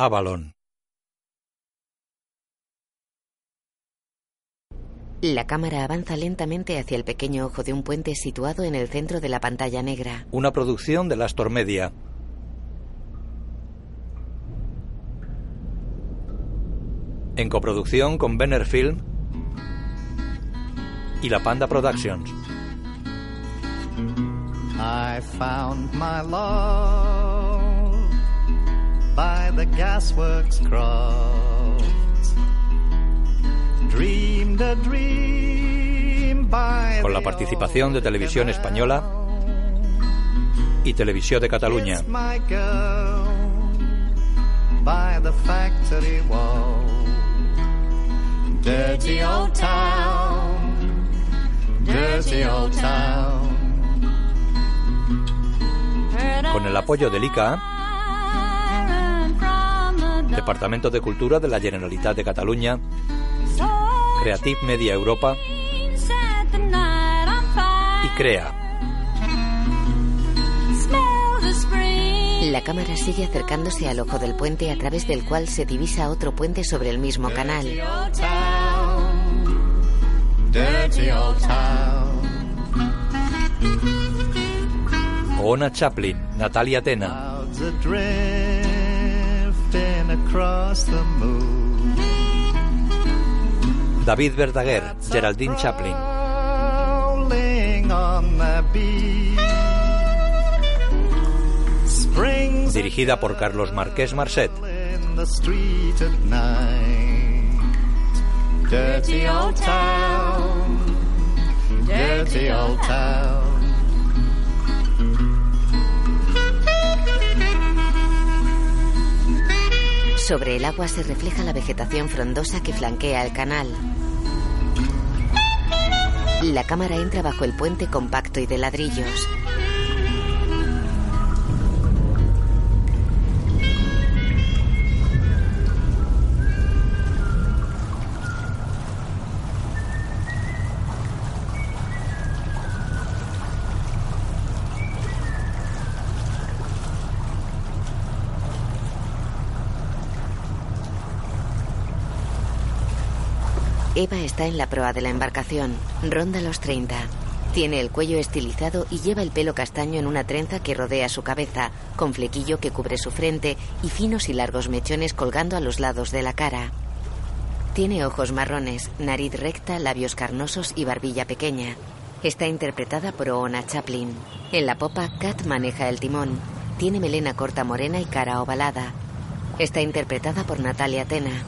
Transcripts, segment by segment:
Avalon. La cámara avanza lentamente hacia el pequeño ojo de un puente situado en el centro de la pantalla negra. Una producción de la Astor Media. En coproducción con Benner Film y la Panda Productions. I found my love by the gasworks cross. Dreamed a dream by Con la participación de Televisión Española y Televisión de Cataluña. It's my girl by the factory wall. Dirty old town, dirty old town. Con el apoyo del ICA, Departamento de Cultura de la Generalitat de Cataluña, Creative Media Europa y CREA. La cámara sigue acercándose al ojo del puente a través del cual se divisa otro puente sobre el mismo canal. Ona Chaplin, Natalia Tena, drifting across the moon. David Verdaguer, Geraldine Chaplin, Rolling on the beach. Springs dirigida por Carlos Marqués Marcet. in the street at night. Dirty old town, dirty old town. Sobre el agua se refleja la vegetación frondosa que flanquea el canal. La cámara entra bajo el puente compacto y de ladrillos. Eva está en la proa de la embarcación. Ronda los 30. Tiene el cuello estilizado y lleva el pelo castaño en una trenza que rodea su cabeza, con flequillo que cubre su frente y finos y largos mechones colgando a los lados de la cara. Tiene ojos marrones, nariz recta, labios carnosos y barbilla pequeña. Está interpretada por Oona Chaplin. En la popa, Kat maneja el timón. Tiene melena corta morena y cara ovalada. Está interpretada por Natalia Tena.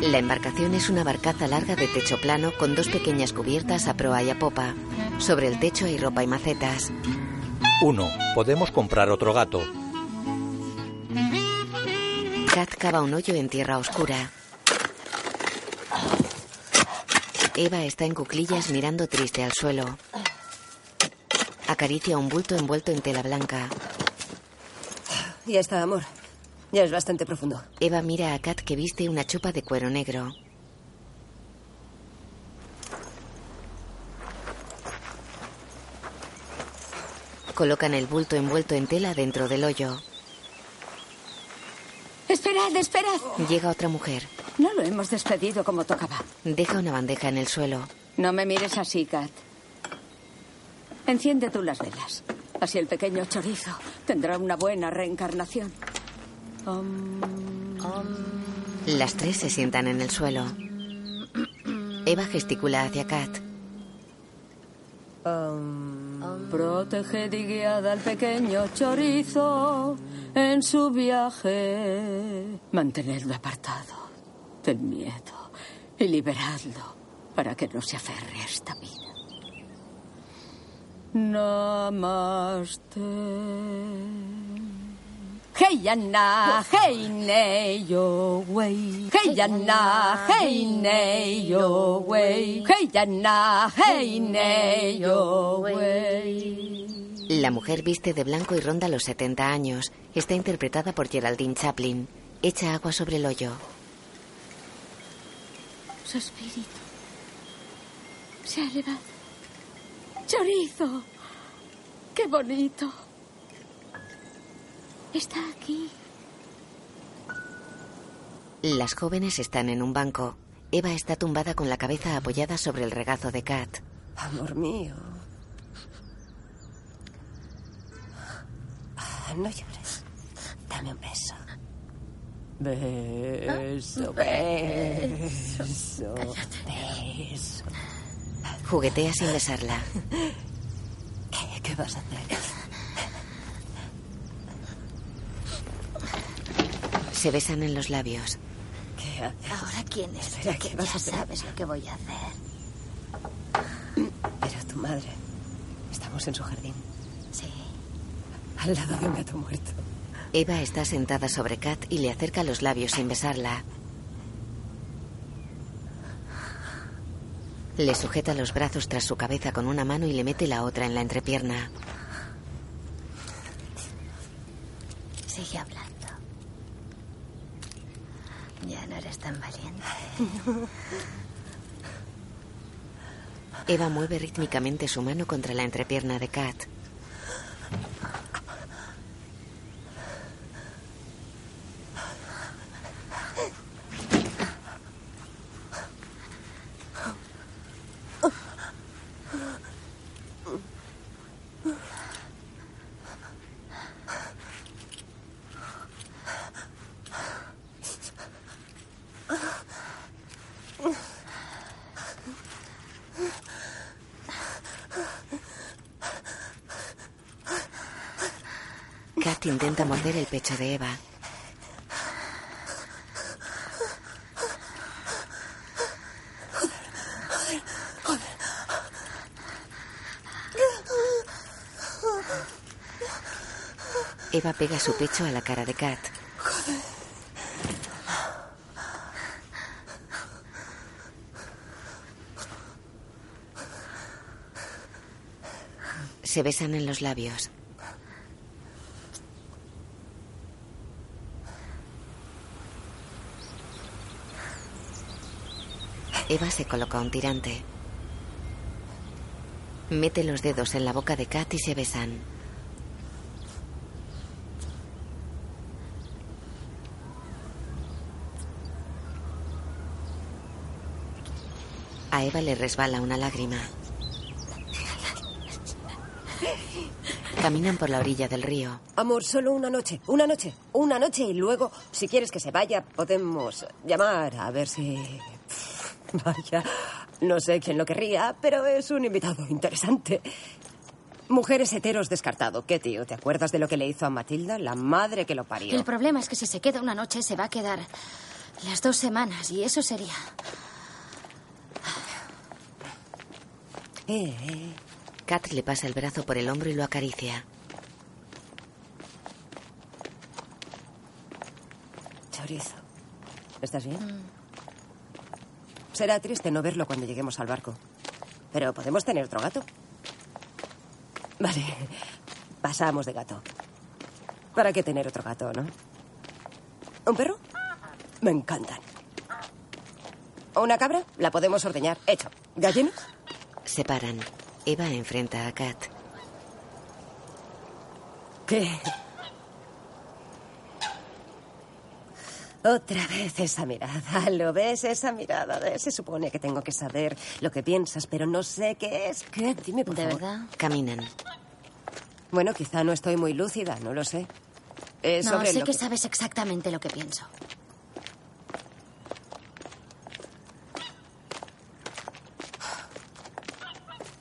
La embarcación es una barcaza larga de techo plano con dos pequeñas cubiertas a proa y a popa. Sobre el techo hay ropa y macetas. 1. Podemos comprar otro gato. Kat cava un hoyo en tierra oscura. Eva está en cuclillas mirando triste al suelo. Acaricia un bulto envuelto en tela blanca. Ya está, amor. Ya es bastante profundo. Eva mira a Kat que viste una chupa de cuero negro. Colocan el bulto envuelto en tela dentro del hoyo. Esperad, esperad. Llega otra mujer. No lo hemos despedido como tocaba. Deja una bandeja en el suelo. No me mires así, Kat. Enciende tú las velas. Así el pequeño chorizo tendrá una buena reencarnación. Las tres se sientan en el suelo. Eva gesticula hacia Kat. Proteged y guiad al pequeño chorizo en su viaje. Mantenedlo apartado del miedo y liberadlo para que no se aferre a esta vida. Namaste. Hey yana, hey ne yo way. Hey yana, hey ne yo way. Hey yana, hey ne yo way. La mujer viste de blanco y ronda los 70 años. Está interpretada por Geraldine Chaplin. Echa agua sobre el hoyo. Su espíritu se ha elevado. Chorizo. Qué bonito. Está aquí. Las jóvenes están en un banco. Eva está tumbada con la cabeza apoyada sobre el regazo de Kat. Amor mío. No llores. Dame un beso. Beso, beso, beso. Juguetea sin besarla. ¿Qué, qué vas a hacer? Se besan en los labios. ¿Qué haces? Ahora quién es, Espera, que ¿qué vas ya a sabes lo que voy a hacer. Pero tu madre. Estamos en su jardín, Sí. al lado de un gato muerto. Eva está sentada sobre Kat y le acerca los labios sin besarla. Le sujeta los brazos tras su cabeza con una mano y le mete la otra en la entrepierna. Sigue hablando. Ya no eres tan valiente. Eva mueve rítmicamente su mano contra la entrepierna de Kat. Intenta morder el pecho de Eva. Eva pega su pecho a la cara de Kat. Se besan en los labios. Eva se coloca un tirante. Mete los dedos en la boca de Kat y se besan. A Eva le resbala una lágrima. Caminan por la orilla del río. Amor, solo una noche, una noche, una noche y luego, si quieres que se vaya, podemos llamar a ver si... Vaya, no sé quién lo querría, pero es un invitado interesante. Mujeres heteros descartado. ¿Qué tío? ¿Te acuerdas de lo que le hizo a Matilda? La madre que lo parió. El problema es que si se queda una noche se va a quedar las dos semanas y eso sería... Eh, eh. Kat le pasa el brazo por el hombro y lo acaricia. Chorizo. ¿Estás bien? Será triste no verlo cuando lleguemos al barco. Pero podemos tener otro gato. Vale. Pasamos de gato. ¿Para qué tener otro gato, no? ¿Un perro? Me encantan. ¿Una cabra? La podemos ordeñar. Hecho. ¿Gallinas? Se paran. Eva enfrenta a Kat. ¿Qué? Otra vez esa mirada. ¿Lo ves? Esa mirada. de- Se supone que tengo que saber lo que piensas, pero no sé qué es. ¿Qué? Dime, por ¿De favor. verdad? Caminan. Bueno, quizá no estoy muy lúcida, no lo sé. Es No, sobre sé lo que que- sabes exactamente lo que pienso.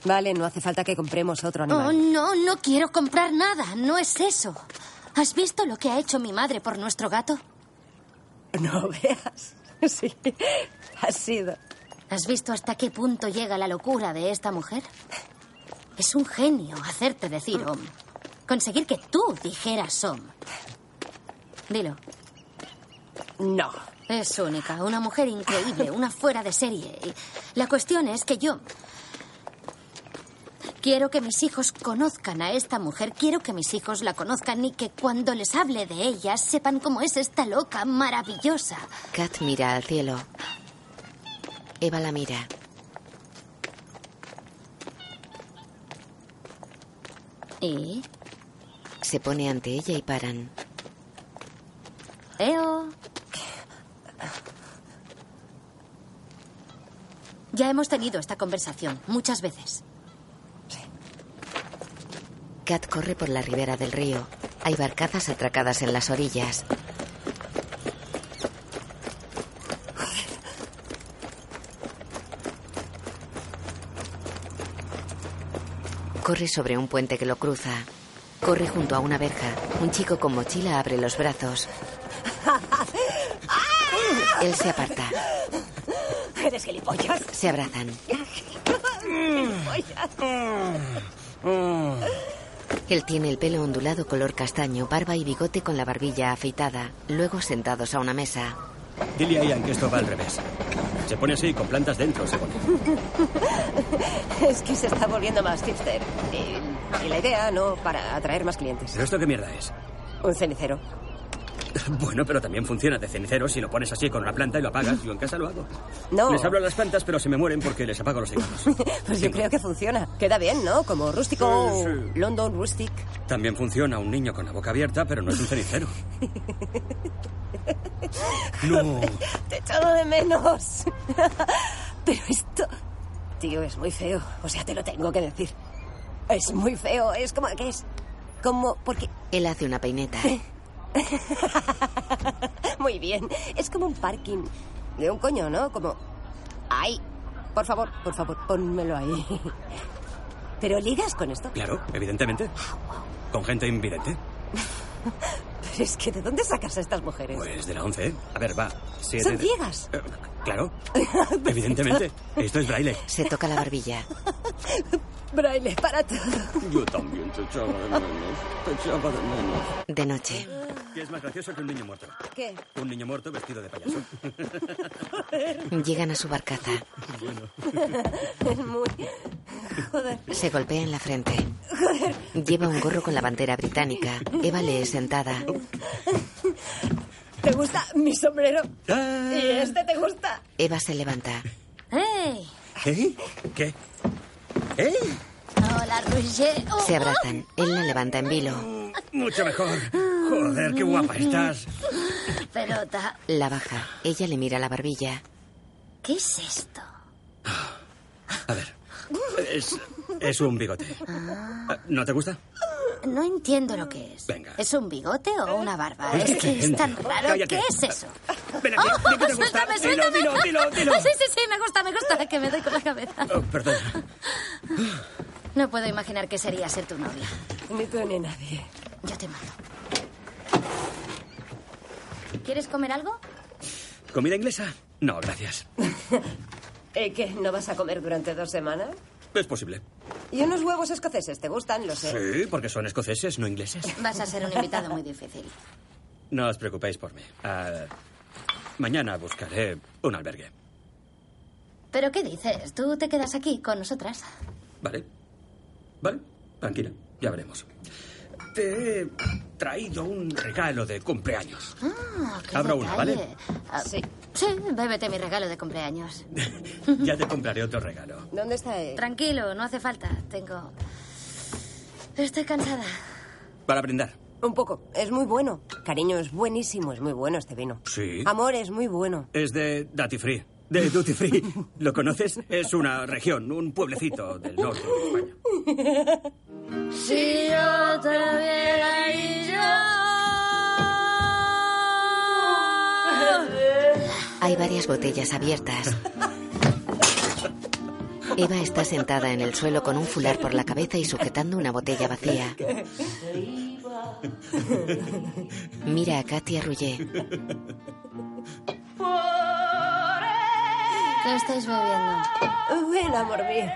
Vale, no hace falta que compremos otro Oh, animal. no, no quiero comprar nada. No es eso. ¿Has visto lo que ha hecho mi madre por nuestro gato? No veas. Sí, ha sido. ¿Has visto hasta qué punto llega la locura de esta mujer? Es un genio hacerte decir om. Conseguir que tú dijeras om. Dilo. No. Es única, una mujer increíble, una fuera de serie. La cuestión es que yo quiero que mis hijos conozcan a esta mujer, quiero que mis hijos la conozcan y que cuando les hable de ella sepan cómo es esta loca maravillosa. Kat mira al cielo. Eva la mira. ¿Y? Se pone ante ella y paran. Eo. Ya hemos tenido esta conversación muchas veces. Kat corre por la ribera del río. Hay barcazas atracadas en las orillas. Corre sobre un puente que lo cruza. Corre junto a una verja. Un chico con mochila abre los brazos. Él se aparta. Eres gilipollas. Se abrazan. Él tiene el pelo ondulado color castaño, barba y bigote con la barbilla afeitada. Luego sentados a una mesa. Dile a Ian que esto va al revés. Se pone así, con plantas dentro, se pone. Es que se está volviendo más hipster. Y, y la idea, ¿no? Para atraer más clientes. ¿Pero esto qué mierda es? Un cenicero. Bueno, pero también funciona de cenicero si lo pones así con una planta y lo apagas. Yo en casa lo hago. No. Les hablo a las plantas, pero se me mueren porque les apago los cigarros. Pues yo creo que funciona. Queda bien, ¿no? Como rústico, Sí, sí. London rustic. También funciona un niño con la boca abierta, pero no es un cenicero. No. Te he echado de menos. Pero esto... Tío, es muy feo. O sea, te lo tengo que decir. Es muy feo. Es como que es... Como... Porque... Él hace una peineta. Muy bien. Es como un parking de un coño, ¿no? Como... ¡Ay! Por favor, por favor, pónmelo ahí. ¿Pero ligas con esto? Claro, evidentemente. Con gente invidente. Pero es que ¿de dónde sacas a estas mujeres? Pues de la 11. A ver, va. Siete ¿Son ciegas? Eh, claro, evidentemente. Esto es braille. Se toca la barbilla. Braille, para todo. Yo también te echaba de menos. Te echaba de menos. De noche. ¿Qué es más gracioso que un niño muerto? ¿Qué? Un niño muerto vestido de payaso. Llegan a su barcaza. Es muy... Joder. Se golpea en la frente. Lleva un gorro con la bandera británica. Eva lee sentada. ¿Te gusta mi sombrero? Ah. ¿Y este te gusta? Eva se levanta. ¡Hey! ¿Eh? ¿Qué? ¿Eh? Hola, Roger. Oh, Se abrazan. Él la levanta en vilo. Mucho mejor. Joder, qué guapa estás. Pelota. La baja. Ella le mira la barbilla. ¿Qué es esto? A ver. Es, es un bigote. Ah, ¿No te gusta? No entiendo lo que es. Venga. ¿Es un bigote o una barba? Es que es tan raro. Cállate. ¿Qué es eso? Ven aquí, ¡Oh, que te gusta. suéltame, Dilo, suéltame! dilo, dilo, dilo. Sí, sí, sí, me gusta, me gusta, que me doy con la cabeza. Oh, perdón. No puedo imaginar qué sería ser tu novia. Ni tú ni nadie. Yo te mando. ¿Quieres comer algo? ¿Comida inglesa? No, gracias. ¿Y qué? ¿No vas a comer durante dos semanas? Es posible. ¿Y unos huevos escoceses? ¿Te gustan? Lo sé. Sí, porque son escoceses, no ingleses. Vas a ser un invitado muy difícil. No os preocupéis por mí. Ah, mañana buscaré un albergue. ¿Pero qué dices? ¿Tú te quedas aquí con nosotras? ¿Vale? ¿Vale? Tranquila, ya veremos. Te he traído un regalo de cumpleaños. Ah, qué Abro una. ¿vale? Ah, Sí. Sí, bébete mi regalo de cumpleaños. ya te compraré otro regalo. ¿Dónde está él? Tranquilo, no hace falta. Tengo... Estoy cansada. Para brindar. Un poco. Es muy bueno. Cariño, es buenísimo. Es muy bueno este vino. Sí. Amor, es muy bueno. Es de Duty Free. De Duty Free. ¿Lo conoces? Es una región, un pueblecito del norte de España. Si yo te viera y Hay varias botellas abiertas. Eva está sentada en el suelo con un fular por la cabeza y sujetando una botella vacía. Mira a Katia Rouget. ¿Qué estáis bebiendo? Bueno, amor mío.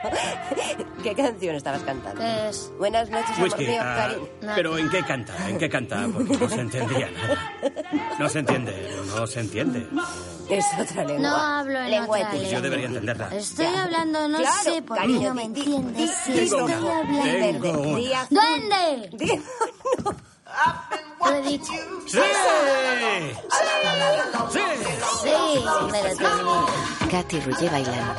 ¿Qué canción estabas cantando? ¿Qué es? Buenas noches, amor Whisky. mío, ah, cariño. pero ¿en qué canta? ¿En qué canta? Porque no se entendía nada. No se entiende, no se entiende. Es otra lengua. No hablo en Lengua otra de Pues lengua. yo debería entenderla. Estoy Ya. hablando, no Claro, sé por qué no me entiendes. Tengo estoy hablando... Tengo. Lo he dicho. ¡Sí! ¡Sí! Sí, me lo terminé. Katy Rouget bailando.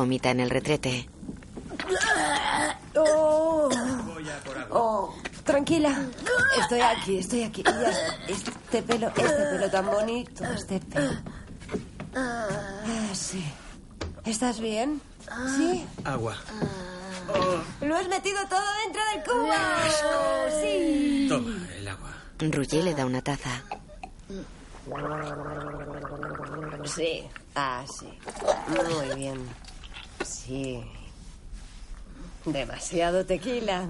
Vomita en el retrete. Oh, oh, tranquila. Estoy aquí, estoy aquí. Este pelo, este pelo tan bonito, este pelo. Ah, sí. ¿Estás bien? Sí. Agua. Lo has metido todo dentro del cubo. Sí. Toma el agua. Ruye le da una taza. Sí. Ah, sí. Muy bien. Sí. Demasiado tequila.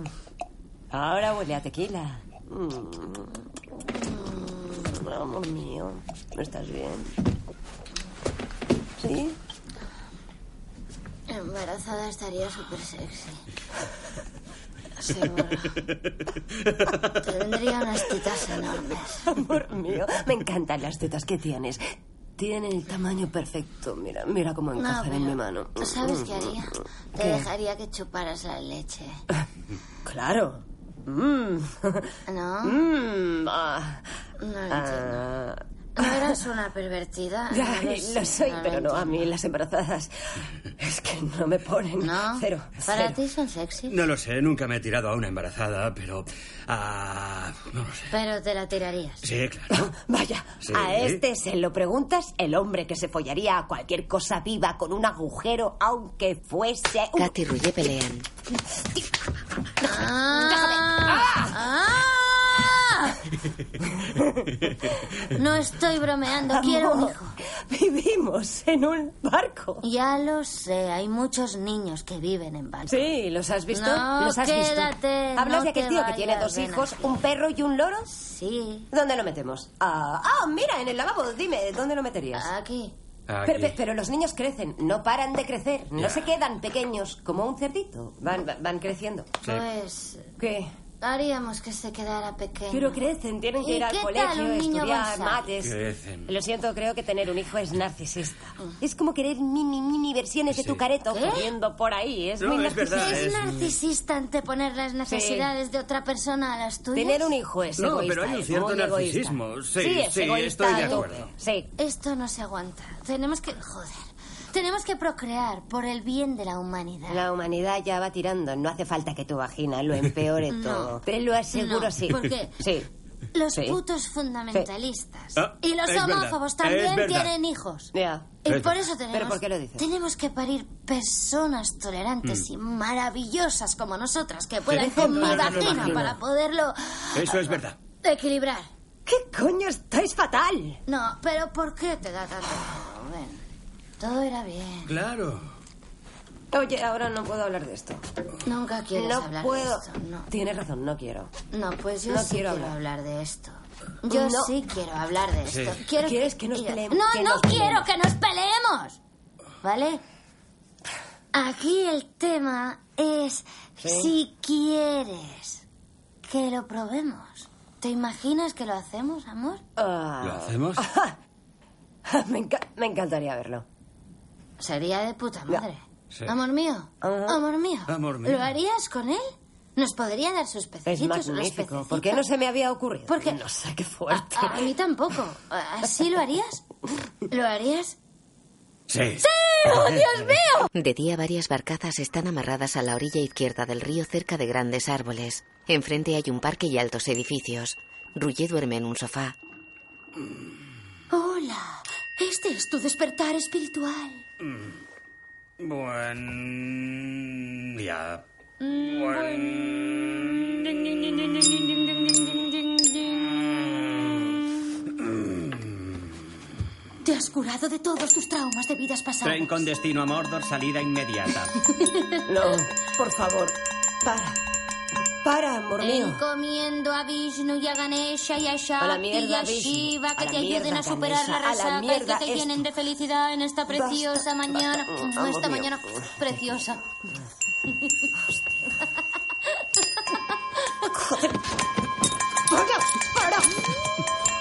Ahora huele a tequila. Mm. Amor mío, ¿no estás bien? ¿Sí? Embarazada estaría súper sexy. Seguro. Tendría unas tetas enormes. Amor mío, me encantan las tetas que tienes. Tienen el tamaño perfecto. Mira, mira cómo No, encajan en mi mano. ¿Sabes qué haría? Te ¿Qué? dejaría que chuparas la leche. Claro. Mm. ¿No? Mm, ah. No entiendo. Ah. ¿No eras una pervertida? Ya, No lo soy, no pero no, a mí las embarazadas es que no me ponen. ¿No? Cero. ¿Para cero. ti son sexy? No lo sé, nunca me he tirado a una embarazada, pero... ah, no lo sé. Pero te la tirarías. Sí, claro. Vaya, Sí. a este se lo preguntas, el hombre que se follaría a cualquier cosa viva con un agujero, aunque fuese un... Kat y Ruye pelean. ¡Ah! ¡Ah! No estoy bromeando, quiero un hijo. Vivimos en un barco. Ya lo sé, hay muchos niños que viven en barcos. Sí, ¿los has visto? No, ¿Los has quédate, visto? ¿Hablas no de aquel tío que tiene dos hijos, aquí. un perro y un loro? Sí, ¿Dónde lo metemos? Ah, ah, mira, en el lavabo. Dime, ¿dónde lo meterías? aquí. Pero, los niños crecen, no paran de crecer, no se quedan pequeños como un cerdito, van, van- van creciendo. Sí. Pues ¿Qué? Haríamos que se quedara pequeño. Pero crecen, tienen que ¿Y ir al colegio, estudiar mates. Crecen. Lo siento, creo que tener un hijo es narcisista. Es como querer mini, mini versiones de tu careto corriendo por ahí. Es No, muy es narcisista. verdad. Es es- narcisista anteponer las necesidades de otra persona a las tuyas. Tener un hijo es No, egoísta. pero hay un cierto narcisismo. Sí, es sí, egoísta estoy de acuerdo. Sí. Esto no se aguanta. Tenemos que... Joder. Tenemos que procrear por el bien de la humanidad. La humanidad ya va tirando. No hace falta que tu vagina lo empeore No. todo. Te lo aseguro, No, sí. ¿por qué? Sí. Los Sí. putos fundamentalistas Ah, y los verdad, homófobos también tienen hijos. Ya. Y Es por eso tenemos, ¿Pero por qué lo dices? tenemos que parir personas tolerantes Mm. y maravillosas como nosotras que puedan con mi vagina para poderlo Eso es verdad. equilibrar. ¿Qué coño? Estáis fatal. No, pero ¿por qué te da tanto? Ven, todo irá bien. Claro. Oye, ahora no puedo hablar de esto. Nunca quieres no hablar puedo. de esto. No. Tienes razón, no quiero. No, pues yo No sí quiero quiero, hablar. hablar. de esto. Yo No. sí quiero hablar de Sí. esto. Quiero ¿Quieres que nos peleemos? No, Que no nos quiero peleemos. que nos peleemos. ¿Vale? Aquí el tema es Sí. si quieres que lo probemos. ¿Te imaginas que lo hacemos, amor? Ah. ¿Lo hacemos? me, enca- me encantaría verlo. Sería de puta madre. Sí. Amor mío, amor mío. Amor mío. ¿Lo harías con él? Nos podría dar sus pececitos. magnífico. ¿Por qué no se me había ocurrido? Porque- No sé, qué fuerte. A, a mí tampoco. ¿Así lo harías? ¿Lo harías? Sí. ¡Oh, Dios mío! De día varias barcazas están amarradas a la orilla izquierda del río cerca de grandes árboles. Enfrente hay un parque y altos edificios. Ruye duerme en un sofá. Hola, este es tu despertar espiritual. Buen día. Te has curado de todos tus traumas de vidas pasadas. Tren con destino a Mordor, salida inmediata. No, por favor. Para. Para, amor mío. Encomiendo a Vishnu y a Ganesha y a Shakti mierda, y a. Shiva que te ayuden mierda, a superar Ganesha. la resaca y que te esto. llenen de felicidad en esta Basta, preciosa mañana. basta. Mm, Amor Esta mío. mañana preciosa. ¡Para! ¡Para!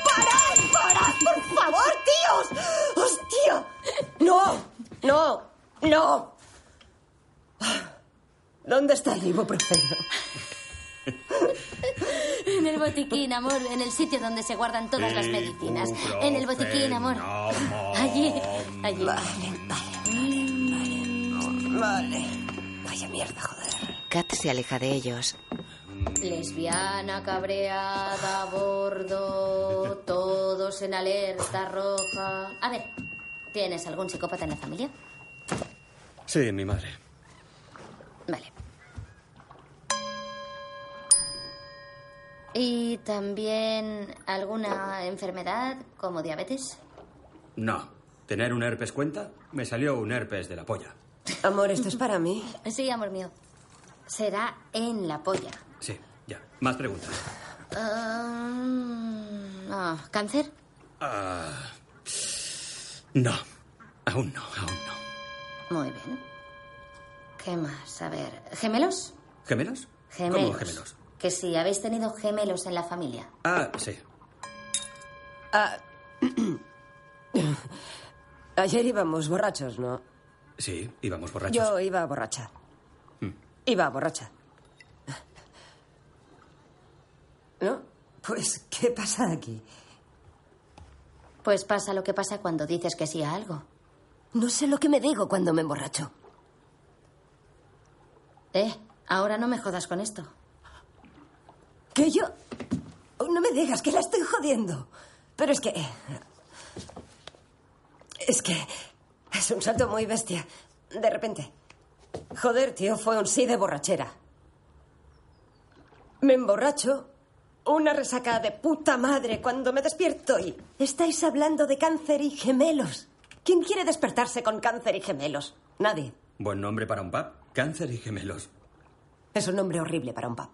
¡Para! ¡Para! ¡Por favor, tíos! ¡Hostia! ¡No! ¡No! ¡No! ¿Dónde está el ibuprofeno? En el botiquín, amor, en el sitio donde se guardan todas las medicinas. En el botiquín, amor. Allí, allí. Vale, vale, vale, vale. Vale. Vaya mierda, joder. Kat se aleja de ellos. Lesbiana, cabreada, a bordo, todos en alerta roja. A ver, ¿tienes algún psicópata en la familia? Sí, mi madre. Vale. ¿Y también alguna enfermedad como diabetes? No. ¿Tener un herpes cuenta? Me salió un herpes de la polla. Amor, esto es para mí. Sí, amor mío. Será en la polla. Sí, ya. Más preguntas. Ah, ah, ¿Cáncer? Ah, no. Aún no, aún no. Muy bien. ¿Qué más? A ver, ¿gemelos? ¿Gemelos? Gemelos. ¿Cómo gemelos? Que si habéis tenido gemelos en la familia. Ah, sí. Ah, Ayer íbamos borrachos, ¿no? Sí, íbamos borrachos. Yo iba borracha. Mm. Iba borracha. ¿No? Pues, ¿qué pasa aquí? Pues pasa lo que pasa cuando dices que sí a algo. No sé lo que me digo cuando me emborracho. Eh, ahora no me jodas con esto. ¿Que yo? Oh, no me digas que la estoy jodiendo. Pero es que... Es que... Es un salto muy bestia. De repente. Joder, tío, fue un sí de borrachera. Me emborracho. Una resaca de puta madre cuando me despierto y... Estáis hablando de cáncer y gemelos. ¿Quién quiere despertarse con cáncer y gemelos? Nadie. Buen nombre para un pub. Cáncer y gemelos. Es un nombre horrible para un pub.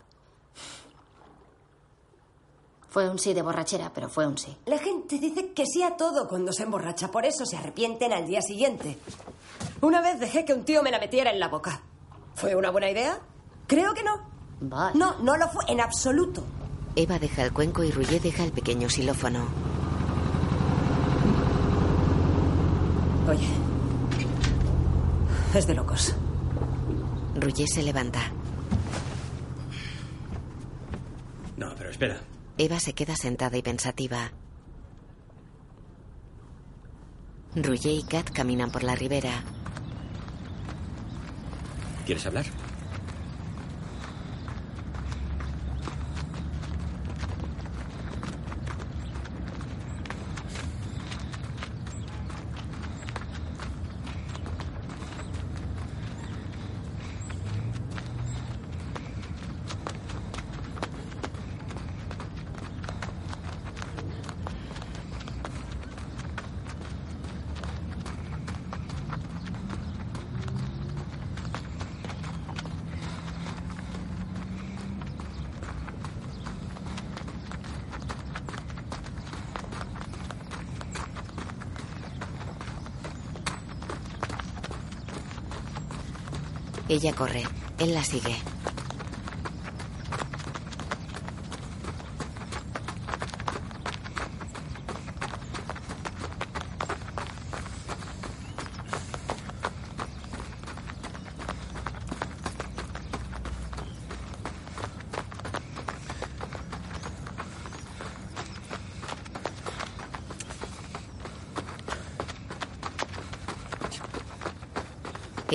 Fue un sí de borrachera, pero fue un sí. La gente dice que sí a todo cuando se emborracha, por eso se arrepienten al día siguiente. Una vez dejé que un tío me la metiera en la boca. ¿Fue una buena idea? Creo que no. Vale. No, no lo fue en absoluto. Eva deja el cuenco y Rouget deja el pequeño xilófono. Oye. Es de locos. Rouget se levanta. No, pero espera. Eva se queda sentada y pensativa. Rouget y Kat caminan por la ribera. ¿Quieres hablar? Ella corre. Él la sigue.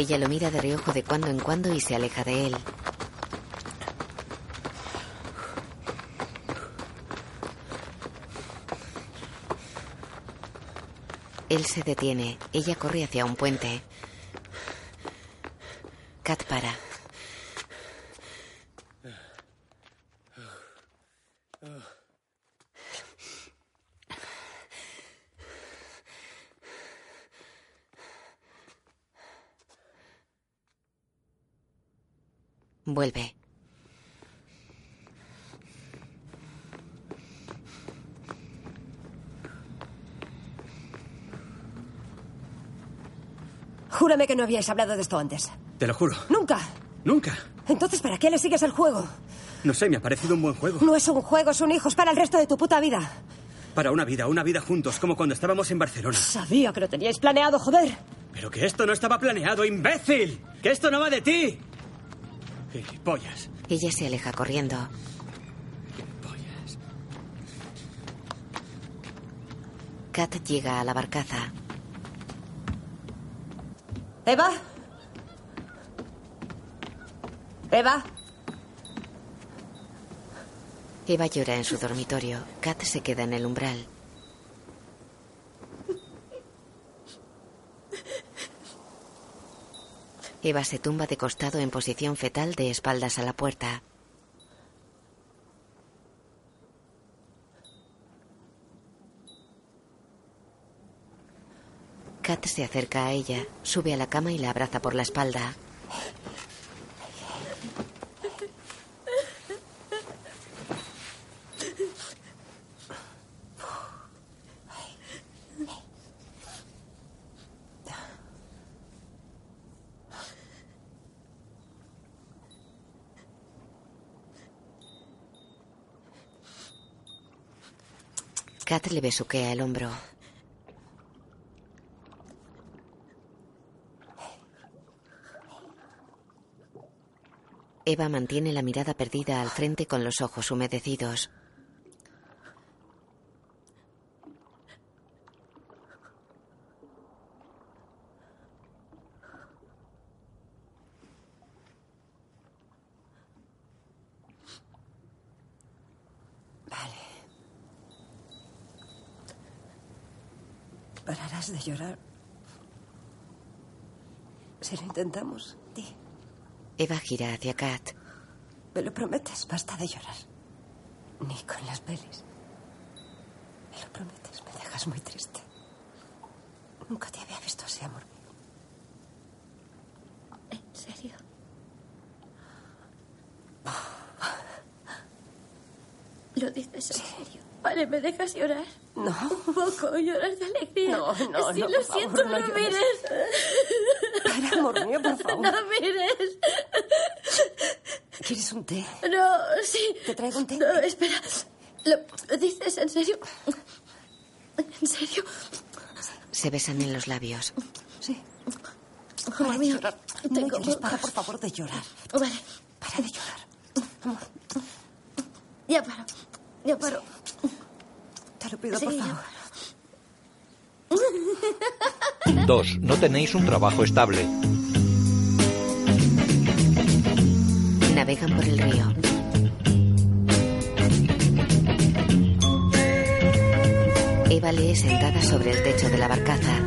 Ella lo mira de reojo de cuando en cuando y se aleja de él. Él se detiene. Ella corre hacia un puente. Kat para. Vuelve. Júrame que no habíais hablado de esto antes. Te lo juro. Nunca. Nunca. Entonces, ¿para qué le sigues el juego? No sé, me ha parecido un buen juego. No es un juego, son hijos para el resto de tu puta vida. Para una vida, una vida juntos, como cuando estábamos en Barcelona. Sabía que lo teníais planeado, joder. Pero que esto no estaba planeado, imbécil. Que esto no va de ti. Gilipollas. Ella se aleja corriendo. Gilipollas. Kat llega a la barcaza. ¿Eva? ¿Eva? Eva llora en su dormitorio. Kat se queda en el umbral. Eva se tumba de costado en posición fetal de espaldas a la puerta. Se acerca a ella, sube a la cama y la abraza por la espalda. Kat le besuquea el hombro. Eva mantiene la mirada perdida al frente con los ojos humedecidos. Pararás de llorar. Si lo intentamos, di. Eva gira hacia Kat. ¿Me lo prometes? Basta de llorar. Ni con las pelis. ¿Me lo prometes? Me dejas muy triste. Nunca te había visto así, amor mío. ¿En serio? ¿Lo dices en serio? Vale, ¿me dejas llorar? No. Un poco, llorar de alegría. No, no, sí, no, lo por favor, siento, no no, llores. mires. Para, amor mío, por favor. No mires. ¿Quieres un té? No, sí. ¿Te traigo un té? No, espera. ¿Lo, dices en serio? ¿En serio? Se besan en los labios. Sí. Amor Para de mío, llorar. No tengo llores, para, por favor, de llorar. Vale, Para de llorar. ya paro. Ya paro. Te lo pido, Sí, por favor. 2. No tenéis un trabajo estable. Lee sentada sobre el techo de la barcaza.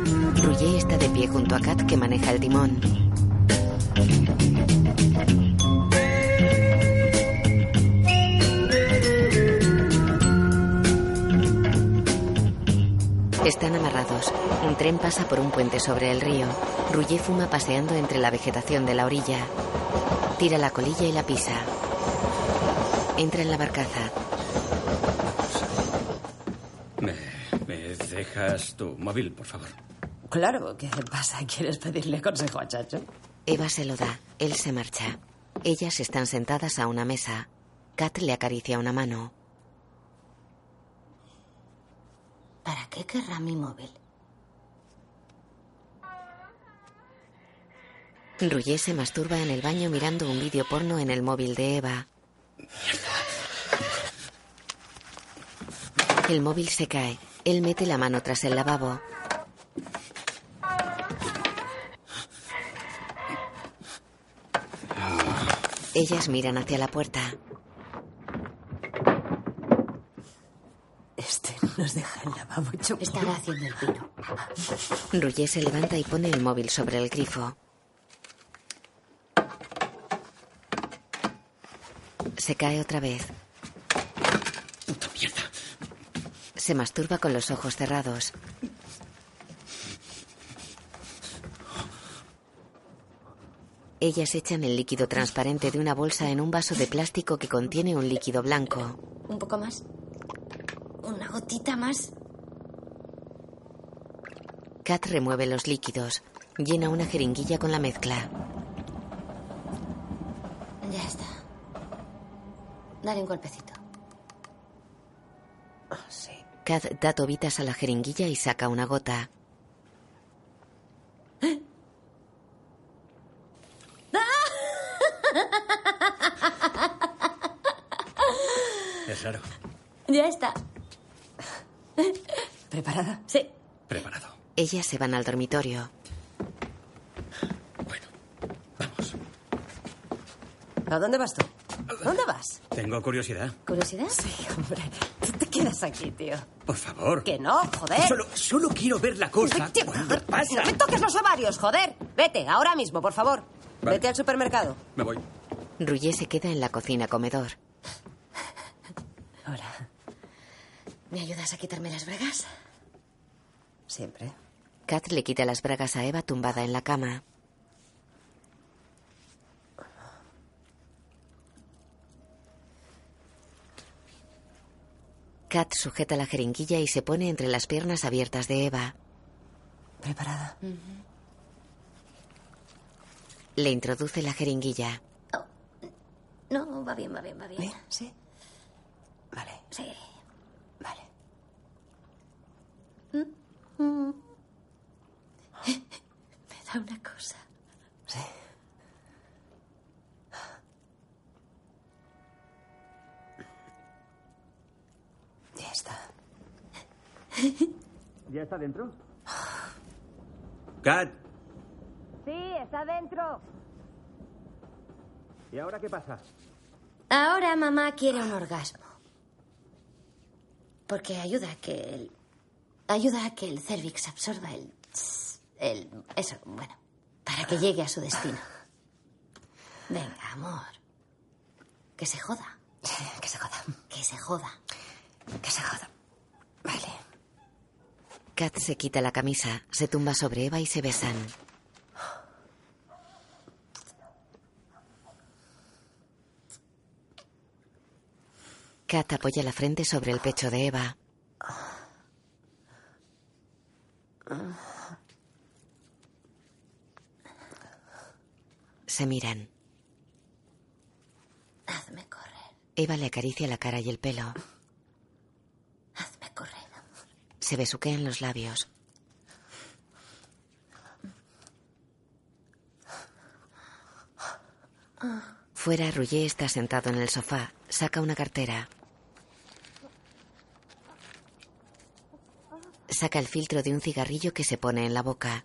Rouget está de pie junto a Kat que maneja el timón. Están amarrados. Un tren pasa por un puente sobre el río. Rouget fuma paseando entre la vegetación de la orilla. Tira la colilla y la pisa. Entra en la barcaza. ¿Me, me dejas tu móvil, por favor? Claro, ¿qué pasa? ¿Quieres pedirle consejo a Chacho? Eva se lo da. Él se marcha. Ellas están sentadas a una mesa. Kat le acaricia una mano. ¿Para qué querrá mi móvil? Rouget se masturba en el baño mirando un vídeo porno en el móvil de Eva. El móvil se cae. Él mete la mano tras el lavabo. Ellas miran hacia la puerta. Este nos deja el lavabo hecho Estaba haciendo el pino. Rouget se levanta y pone el móvil sobre el grifo. Se cae otra vez. ¡Puta mierda! Se masturba con los ojos cerrados. Ellas echan el líquido transparente de una bolsa en un vaso de plástico que contiene un líquido blanco. ¿Un poco más? ¿Una gotita más? Kat remueve los líquidos. Llena una jeringuilla con la mezcla. Ya está. Dale un golpecito. Sí. Kat da tobitas a la jeringuilla y saca una gota. Es raro. Ya está. ¿Preparada? Sí. Preparado. Ellas se van al dormitorio. Bueno, vamos. ¿A dónde vas tú? ¿Dónde vas? Tengo curiosidad. ¿Curiosidad? Sí, hombre. Quedas aquí, tío. Por favor. Que no, joder. Solo, solo quiero ver la cosa Tío, cuando No pasa. me toques los ovarios, joder. Vete, ahora mismo, por favor. Vale. Vete al supermercado. Me voy. Rouget se queda en la cocina comedor. Hola. ¿Me ayudas a quitarme las bragas? Siempre. Kat le quita las bragas a Eva tumbada en la cama. Kat sujeta la jeringuilla y se pone entre las piernas abiertas de Eva. ¿Preparada? Le introduce la jeringuilla. No, va bien, va bien, va bien. ¿Bien? ¿Sí? Vale, Sí. vale. Me da una cosa. Sí. Está. ¿Ya está dentro? Kat, Sí, está dentro. ¿y ahora qué pasa? Ahora mamá quiere un orgasmo. Porque ayuda a que el. Ayuda a que el cervix absorba el. El. Eso, bueno. Para que llegue a su destino. Venga, amor. Que se joda. Que se joda. Que se joda. Que se joda. Vale. Kat se quita la camisa, se tumba sobre Eva y se besan. Kat apoya la frente sobre el pecho de Eva. Se miran. Hazme correr. Eva le acaricia la cara y el pelo. Correr. Se besuquean los labios. Fuera, Rouget está sentado en el sofá. Saca una cartera. Saca el filtro de un cigarrillo que se pone en la boca.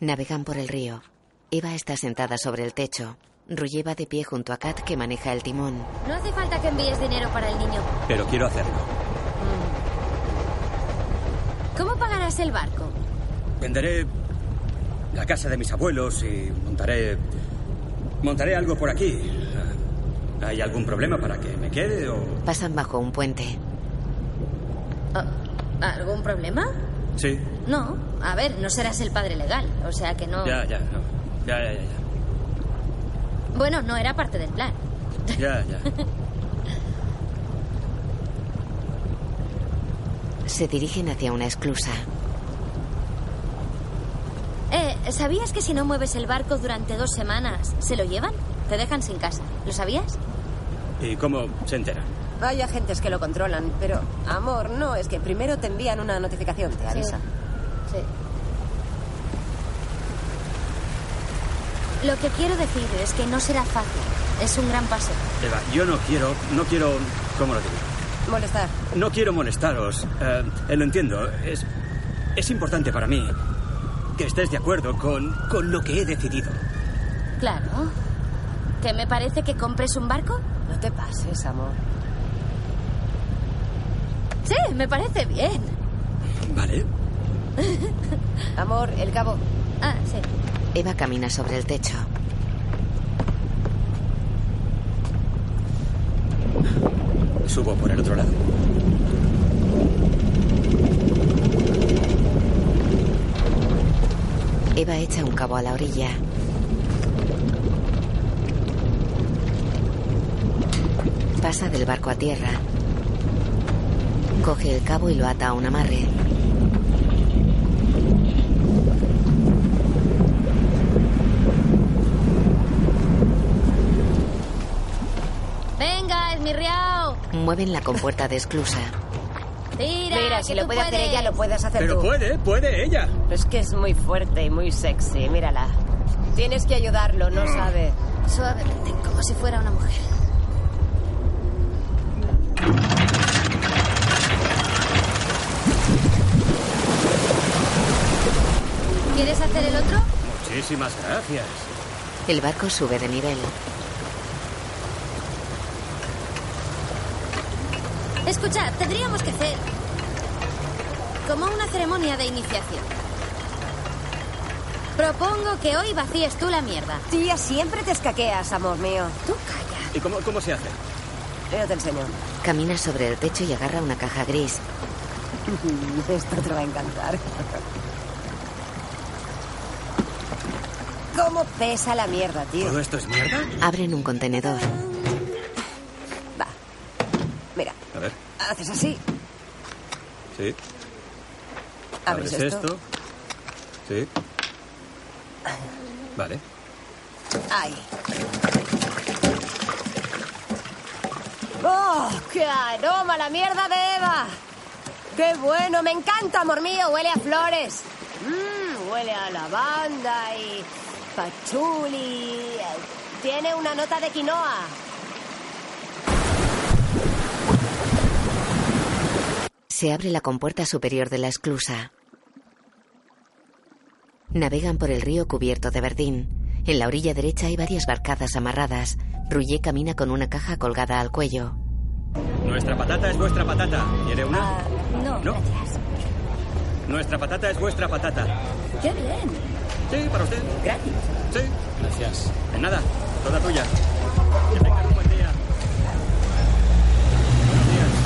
Navegan por el río. Eva está sentada sobre el techo. Va de pie junto a Kat que maneja el timón. No hace falta que envíes dinero para el niño. Pero quiero hacerlo. ¿Cómo pagarás el barco? Venderé la casa de mis abuelos y montaré. Montaré algo por aquí. ¿Hay algún problema para que me quede o.? Pasan bajo un puente. Ah, ¿Algún problema? Sí. No. A ver, no serás el padre legal. O sea que no. Ya, ya, no. Ya, ya, ya, Bueno, no era parte del plan. ya. Ya. Se dirigen hacia una esclusa. Eh, ¿sabías que si no mueves el barco durante dos semanas, se lo llevan? Te dejan sin casa. ¿Lo sabías? ¿Y cómo se entera? Hay agentes que lo controlan, pero, amor, no, es que primero te envían una notificación, te avisan. Sí. Lo que quiero decir es que no será fácil. Es un gran paso. Eva, yo no quiero. No quiero. ¿Cómo lo digo? Molestar. No quiero molestaros. Eh, eh, lo entiendo. Es. Es importante para mí que estés de acuerdo con. con lo que he decidido. Claro. ¿Que me parece que compres un barco? No te pases, amor. Sí, me parece bien. ¿Vale? Amor, el cabo. Ah, sí. Eva camina sobre el techo. Subo por el otro lado. Eva echa un cabo a la orilla. Pasa del barco a tierra. Coge el cabo y lo ata a un amarre. Venga, Esmirriao. Mueven la compuerta de esclusa. Tira. Mira, si lo puede hacer ella, lo puedes hacer Pero tú. puede, puede ella. Es que es muy fuerte y muy sexy, mírala. Tienes que ayudarlo, no sabe. Suavemente, como si fuera una mujer. ¿Quieres hacer el otro? Muchísimas gracias. El barco sube de nivel. Escuchad, tendríamos que hacer como una ceremonia de iniciación. Propongo que hoy vacíes tú la mierda. Tía, siempre te escaqueas, amor mío. Tú calla. ¿Y cómo, cómo se hace? Yo te enseño. Camina sobre el techo y agarra una caja gris. Esto te va a encantar. ¿Cómo pesa la mierda, tío? ¿Todo esto es mierda? Abren un contenedor. Va. Mira, A ver. Haces así, Sí. abres, Abres esto. esto. Sí. Vale. Ahí. ¡Oh, qué aroma la mierda de Eva! ¡Qué bueno! ¡Me encanta, amor mío! Huele a flores. Mmm, huele a lavanda y pachuli. Tiene una nota de quinoa. Se abre la compuerta superior de la esclusa. Navegan por el río cubierto de verdín. En la orilla derecha hay varias barcazas amarradas. Rouget camina con una caja colgada al cuello. Nuestra patata es vuestra patata. ¿Quiere una? Ah, no, No. gracias. Nuestra patata es vuestra patata. Qué bien. Sí, para usted. Gracias. Sí. Gracias. De nada. Toda tuya.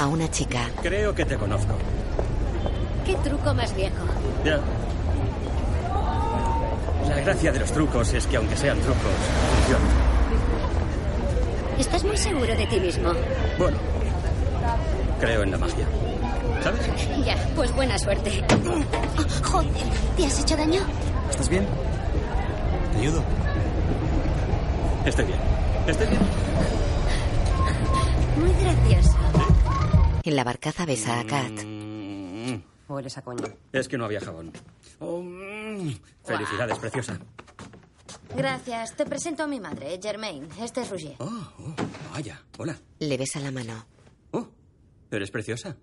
A una chica. Creo que te conozco. ¿Qué truco más viejo? Ya. La gracia de los trucos es que aunque sean trucos, funcionan. ¿Estás muy seguro de ti mismo? Bueno, creo en la magia. ¿Sabes? Ya, pues buena suerte. Joder, ¿te has hecho daño? ¿Estás bien? ¿Te ayudo? Estoy bien. Estoy bien. Muy gracioso. En la barcaza besa a Kat. Mm, Hueles a coño. Es que no había jabón. Oh, mm. Felicidades, preciosa. Gracias. Te presento a mi madre, Germaine. Este es Rouget. Oh, oh, vaya. Hola. Le besa la mano. Oh, eres preciosa.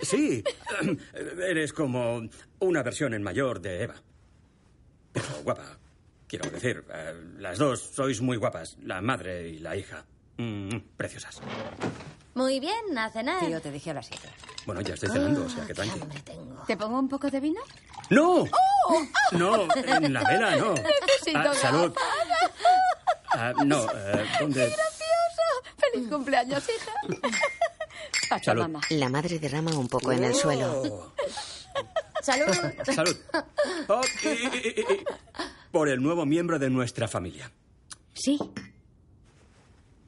Sí, eres como una versión en mayor de Eva. Pero guapa. Quiero decir, eh, las dos sois muy guapas, la madre y la hija. Mm, preciosas. Muy bien, a cenar. Tío, te dije a las siete. Bueno, ya estoy cenando, o sea que Qué tranqui. tengo. ¿Te pongo un poco de vino? ¡No! No, en la vela no. Necesito Ah, salud. Ah, no, eh, ¿dónde? ¡Feliz cumpleaños, hija! Pacha, Salud. mamá. La madre derrama un poco en el suelo. Oh, Salud. salud. Oh, y- y- y- y- por el nuevo miembro de nuestra familia. Sí.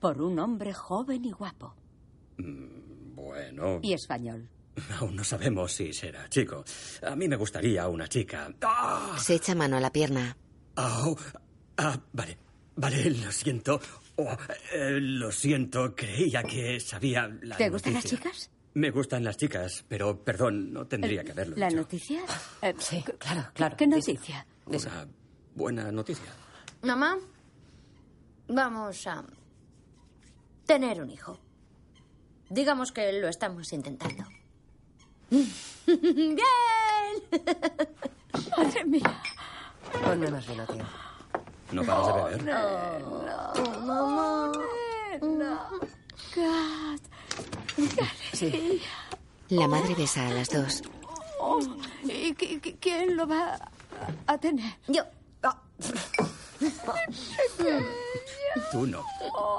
Por un hombre joven y guapo. Bueno, Y español. aún no sabemos si será chico. A mí me gustaría una chica. ¡Ah! Se echa mano a la pierna. Ah, oh, ah, vale, vale, lo siento. Oh, eh, lo siento, creía que sabía la ¿Te gustan las chicas? Me gustan las chicas, pero perdón, no tendría que haberlo ¿La dicho. noticia? Eh, Sí, claro, claro. ¿Qué noticia? Una buena noticia. Mamá, vamos a tener un hijo. Digamos que lo estamos intentando. ¡Bien! Madre mía. Ponme más vino, tío. ¿No paras de beber? Mamá. Kat. Sí. La madre besa a las dos. Oh, ¿Y qui- qui- quién lo va a tener? Yo. Tú no.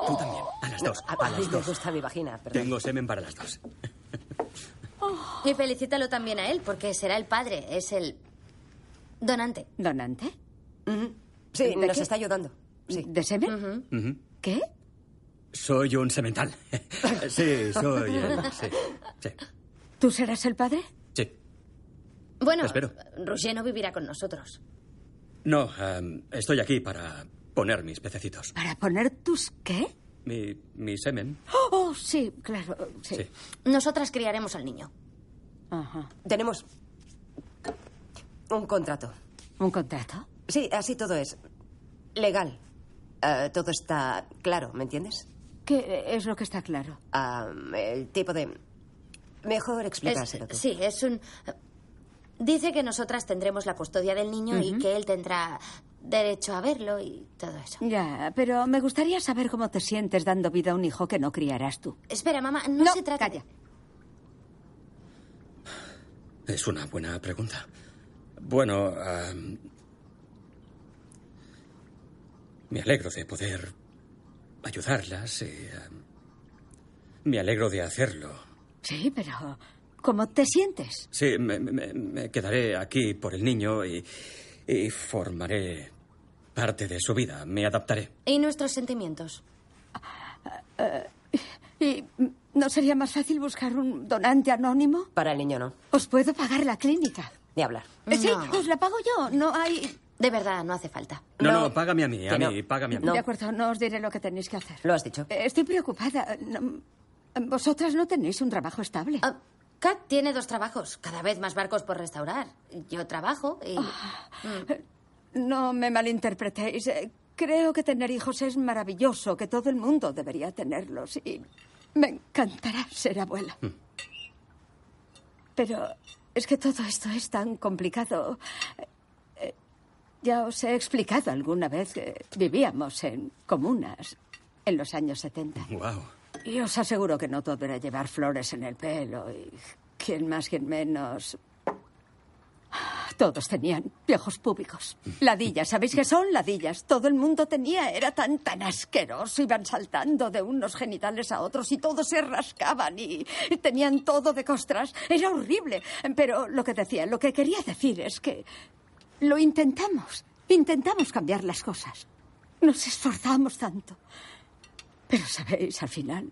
Tú también. A las dos. a A mí las me dos. gusta mi vagina, perdón. Tengo semen para las dos. Y felicítalo también a él, porque será el padre, es el donante. ¿Donante? Sí, ¿De nos qué? está ayudando. Sí. ¿De semen? ¿Qué? Soy un semental. Sí, soy el... Sí, sí, ¿Tú serás el padre? sí. Bueno, Espero. Roger no vivirá con nosotros. No, em, estoy aquí para poner mis pececitos. ¿Para poner tus qué? Mi, mi semen. Oh, sí, claro. Sí. Sí. Nosotras criaremos al niño. Ajá. Tenemos un contrato. ¿Un contrato? Sí, así todo es. Legal. Eh, todo está claro, ¿me entiendes? ¿Qué es lo que está claro? El tipo de... Mejor Es- tú. sí, es un... Dice que nosotras tendremos la custodia del niño y que él tendrá derecho a verlo y todo eso. Ya, pero me gustaría saber cómo te sientes dando vida a un hijo que no criarás tú. Espera, mamá, no, No, se trata. calla. Es una buena pregunta. Bueno, me alegro de poder ayudarlas y am, me alegro de hacerlo. Sí, pero ¿cómo te sientes? Sí, me, me- me quedaré aquí por el niño y, y formaré parte de su vida. Me adaptaré. ¿Y nuestros sentimientos? ¿Y mm, no sería más fácil buscar un donante anónimo? Para el niño no. Os puedo pagar la clínica. Ni hablar. Eh, Sí, No. os la pago yo. No hay... De verdad, no hace falta. No, No. no, págame a mí, a mí, no. págame a mí. No. De acuerdo, no os diré lo que tenéis que hacer. Lo has dicho. Eh, Estoy preocupada. Vosotras no tenéis un trabajo estable. Ah, Kat tiene dos trabajos, cada vez más barcos por restaurar. Yo trabajo y... No me malinterpretéis. Eh, Creo que tener hijos es maravilloso, que todo el mundo debería tenerlos. Y me encantará ser abuela. Pero es que todo esto es tan complicado. Eh, Ya os he explicado alguna vez que vivíamos en comunas en los años 70. Wow. Y os aseguro que no todo era llevar flores en el pelo y quien más, quien menos. Todos tenían viejos públicos. Ladillas, ¿sabéis qué son ladillas? Todo el mundo tenía, era tan, tan asqueroso. Iban saltando de unos genitales a otros y todos se rascaban y tenían todo de costras. Era horrible. Pero lo que decía, lo que quería decir es que lo intentamos. Intentamos cambiar las cosas. Nos esforzamos tanto. Pero sabéis, al final,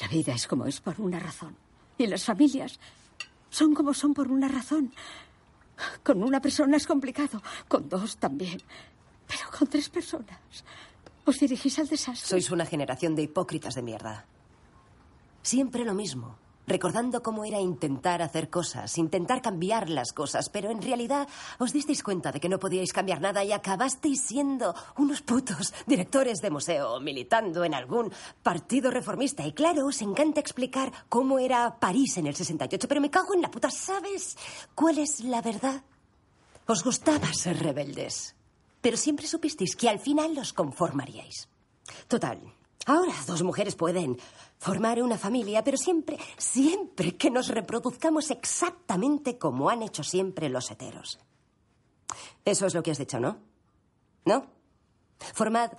la vida es como es por una razón. Y las familias son como son por una razón. Con una persona es complicado, con dos también. Pero con tres personas os dirigís al desastre. Sois una generación de hipócritas de mierda. Siempre lo mismo. Recordando cómo era intentar hacer cosas, intentar cambiar las cosas, pero en realidad os disteis cuenta de que no podíais cambiar nada y acabasteis siendo unos putos directores de museo, militando en algún partido reformista. Y claro, os encanta explicar cómo era París en el 68, pero me cago en la puta. ¿Sabes cuál es la verdad? Os gustaba ser rebeldes, pero siempre supisteis que al final los conformaríais. Total. Ahora dos mujeres pueden formar una familia, pero siempre, siempre que nos reproduzcamos exactamente como han hecho siempre los heteros. Eso es lo que has dicho, ¿no? ¿No? Formad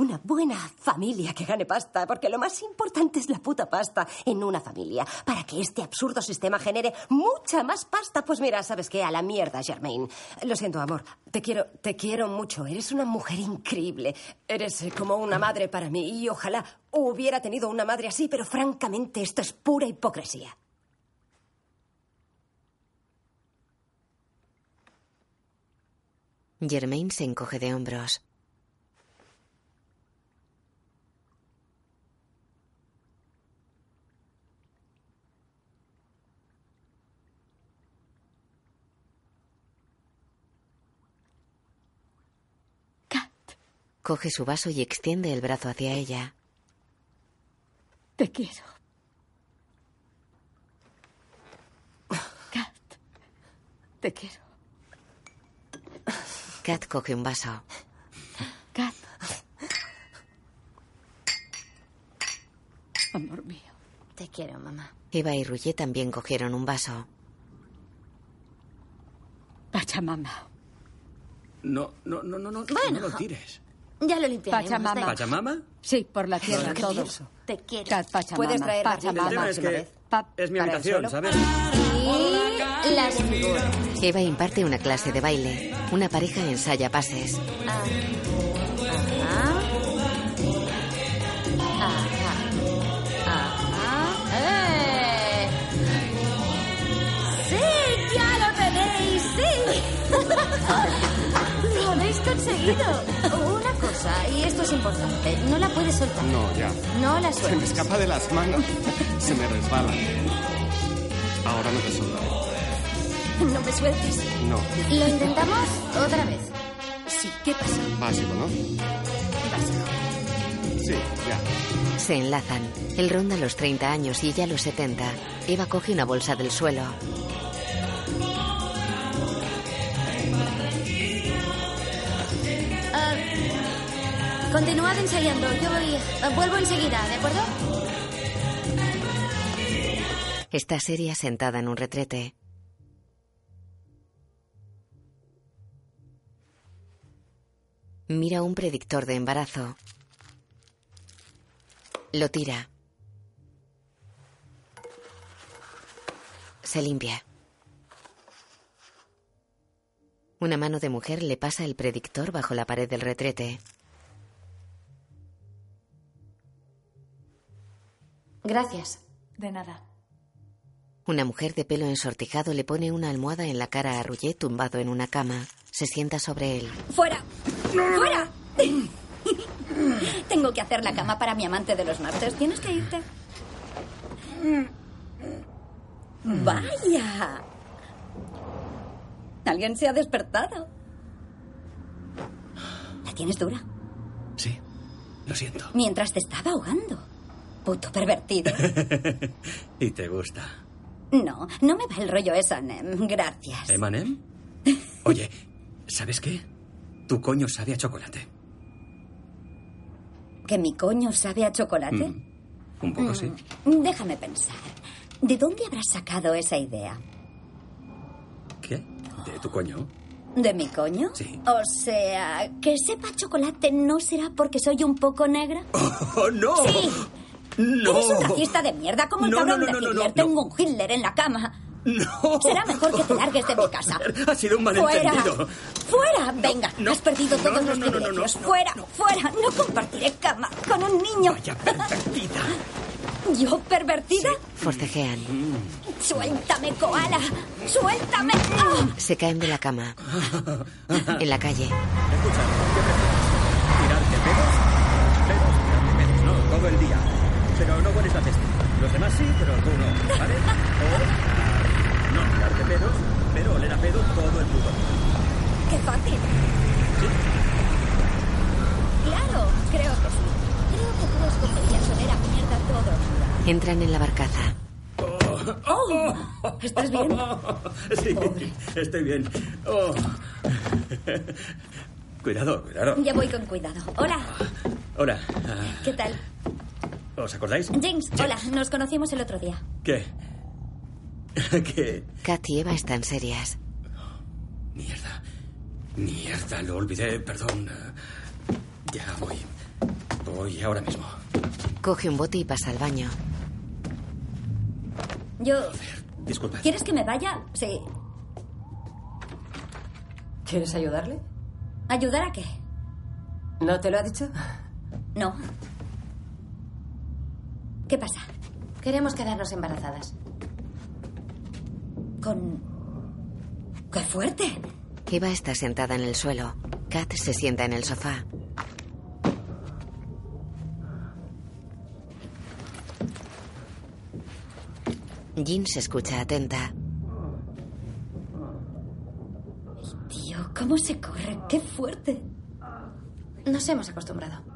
una buena familia que gane pasta, porque lo más importante es la puta pasta en una familia, para que este absurdo sistema genere mucha más pasta. Pues mira, ¿sabes qué? A la mierda, Germaine. Lo siento, amor. Te quiero, te quiero mucho. Eres una mujer increíble. Eres eh, como una madre para mí y ojalá hubiera tenido una madre así, pero francamente esto es pura hipocresía. Germaine se encoge de hombros. Coge su vaso y extiende el brazo hacia ella. te quiero. Kat, te quiero. Kat coge un vaso. Kat. Amor mío. Te quiero, mamá. Eva y Ruye también cogieron un vaso. Pachamama. No, no, no, no, no, Bueno. no lo tires. Ya lo limpiaremos. Pachamama. ¿Pachamama? Sí, por la tierra, ¿Qué todo. pienso? Te quiero. Kat, Pachamama. Puedes traer la El Pachamama. tema es que es mi habitación. ¿sabes? Y las figuras. Eva imparte una clase de baile. Una pareja ensaya pases. Ah. Ajá. Ajá. Ajá. ¡Eh! ¡Sí! ¡Ya lo tenéis! ¡Sí! ¡Lo habéis conseguido! Cosa, y esto es importante, no la puedes soltar. No, ya. No la Se me sueltes. escapa de las manos. Se me resbala. Ahora no te soltaré. No me sueltes. No. ¿Lo intentamos otra vez? Sí, ¿qué pasa? Básico, ¿no? Básico. Sí, ya. Se enlazan. Él ronda los 30 años y ella los 70. Eva coge una bolsa del suelo. Continuad ensayando. Yo voy. eh, Vuelvo enseguida, ¿de acuerdo? Está seria sentada en un retrete. Mira un predictor de embarazo. Lo tira. Se limpia. Una mano de mujer le pasa el predictor bajo la pared del retrete. Gracias. De nada. Una mujer de pelo ensortijado le pone una almohada en la cara a Rouget tumbado en una cama. Se sienta sobre él. ¡Fuera! ¡Fuera! Tengo que hacer la cama para mi amante de los martes. Tienes que irte. ¡Vaya! Alguien se ha despertado. ¿La tienes dura? Sí, lo siento. Mientras te estaba ahogando. Puto pervertido. ¿Y te gusta? No, no me va el rollo esa, Nem. Gracias. ¿Emanem? Oye, ¿sabes qué? Tu coño sabe a chocolate. ¿Que mi coño sabe a chocolate? Mm, Un poco sí. Mm, Déjame pensar. ¿De dónde habrás sacado esa idea? ¿Qué? ¿De tu coño? ¿De mi coño? Sí. O sea, que sepa chocolate no será porque soy un poco negra. ¡Oh, no! Sí. ¡No! Eres un racista de mierda como el No, cabrón no, no, de no, no, Hitler. no. Tengo un Hitler en la cama. ¡No! Será mejor que te largues de mi casa. Ha sido un ¡Fuera! malentendido. ¡Fuera! Venga, no. has perdido No, todos no, los no, no, no, privilegios. no, no, ¡Fuera! ¡Fuera! No compartiré cama con un niño. Vaya pervertida. ¿Yo pervertida? Forcejean. ¡Suéltame, koala! ¡Suéltame! ¡Ah! Se caen de la cama. En la calle. Escucha, ¿qué prefieres? ¿Tirarte pedos? Pedos, tirarte pedos, no, todo el día. Pero no hueles la testa. Los demás sí, pero tú no, ¿vale? O no tirarte pedos, pero oler a pedo todo el puto. ¡Qué fácil! Claro, creo que sí. Creo que tú escogerías oler a mierda todo el día. Entran en la barcaza. ¡Oh! ¿Estás bien? Sí, estoy bien. Oh. Cuidado, cuidado. Ya voy con cuidado. Hola, Hola. ¿qué tal? ¿Os acordáis? James, hola, nos conocimos el otro día. ¿Qué? ¿Qué? Kat y Eva están serias. Mierda. Mierda, lo olvidé, perdón. Ya voy. Voy ahora mismo. Coge un bote y pasa al baño. Yo... Disculpa. ¿Quieres que me vaya? Sí. ¿Quieres ayudarle? ¿Ayudar a qué? ¿No te lo ha dicho? No. ¿Qué pasa? Queremos quedarnos embarazadas. Con... ¡Qué fuerte! Eva está sentada en el suelo. Kat se sienta en el sofá. Jean se escucha atenta. Tío, ¿cómo se corre? ¡Qué fuerte! Nos hemos acostumbrado.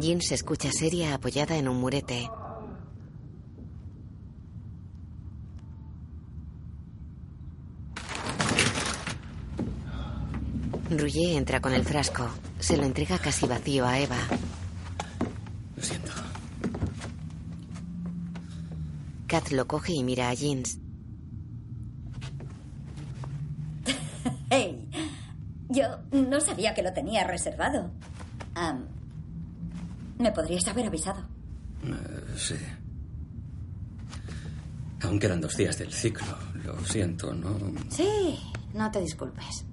Jean se escucha seria apoyada en un murete. Rouget entra con el frasco. Se lo entrega casi vacío a Eva. Lo siento. Kat lo coge y mira a Jeans. ¡Hey! Yo no sabía que lo tenía reservado. Am, ¿Me podrías haber avisado? Eh, sí. Aún quedan dos días del ciclo. Lo siento, ¿no? Sí, no te disculpes.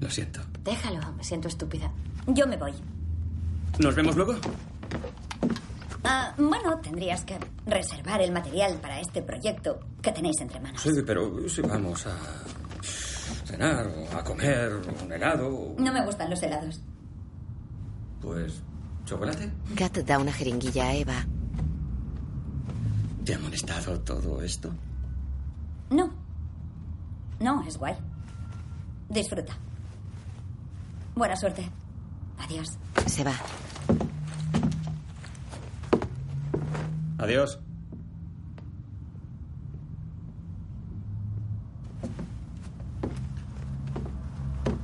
Lo siento. Déjalo, me siento estúpida. Yo me voy. ¿Nos vemos luego? Ah, bueno, tendrías que reservar el material para este proyecto que tenéis entre manos. Sí, pero si vamos a cenar o a comer un helado, No me gustan los helados. pues chocolate. Kat da una jeringuilla a Eva. ¿Te ha molestado todo esto? No. No, es guay. Disfruta. Buena suerte. Adiós. Se va. Adiós.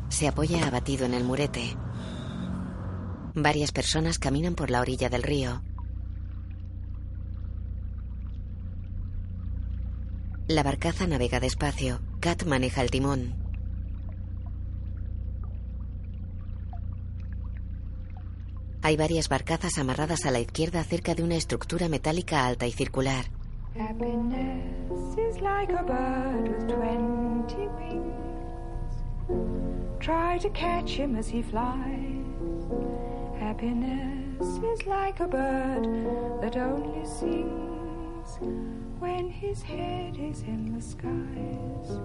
Se apoya abatido en el murete. Varias personas caminan por la orilla del río. La barcaza navega despacio. Kat maneja el timón. Hay varias barcazas amarradas a la izquierda cerca de una estructura metálica alta y circular. Happiness is like a bird that only sings when his head is in the skies.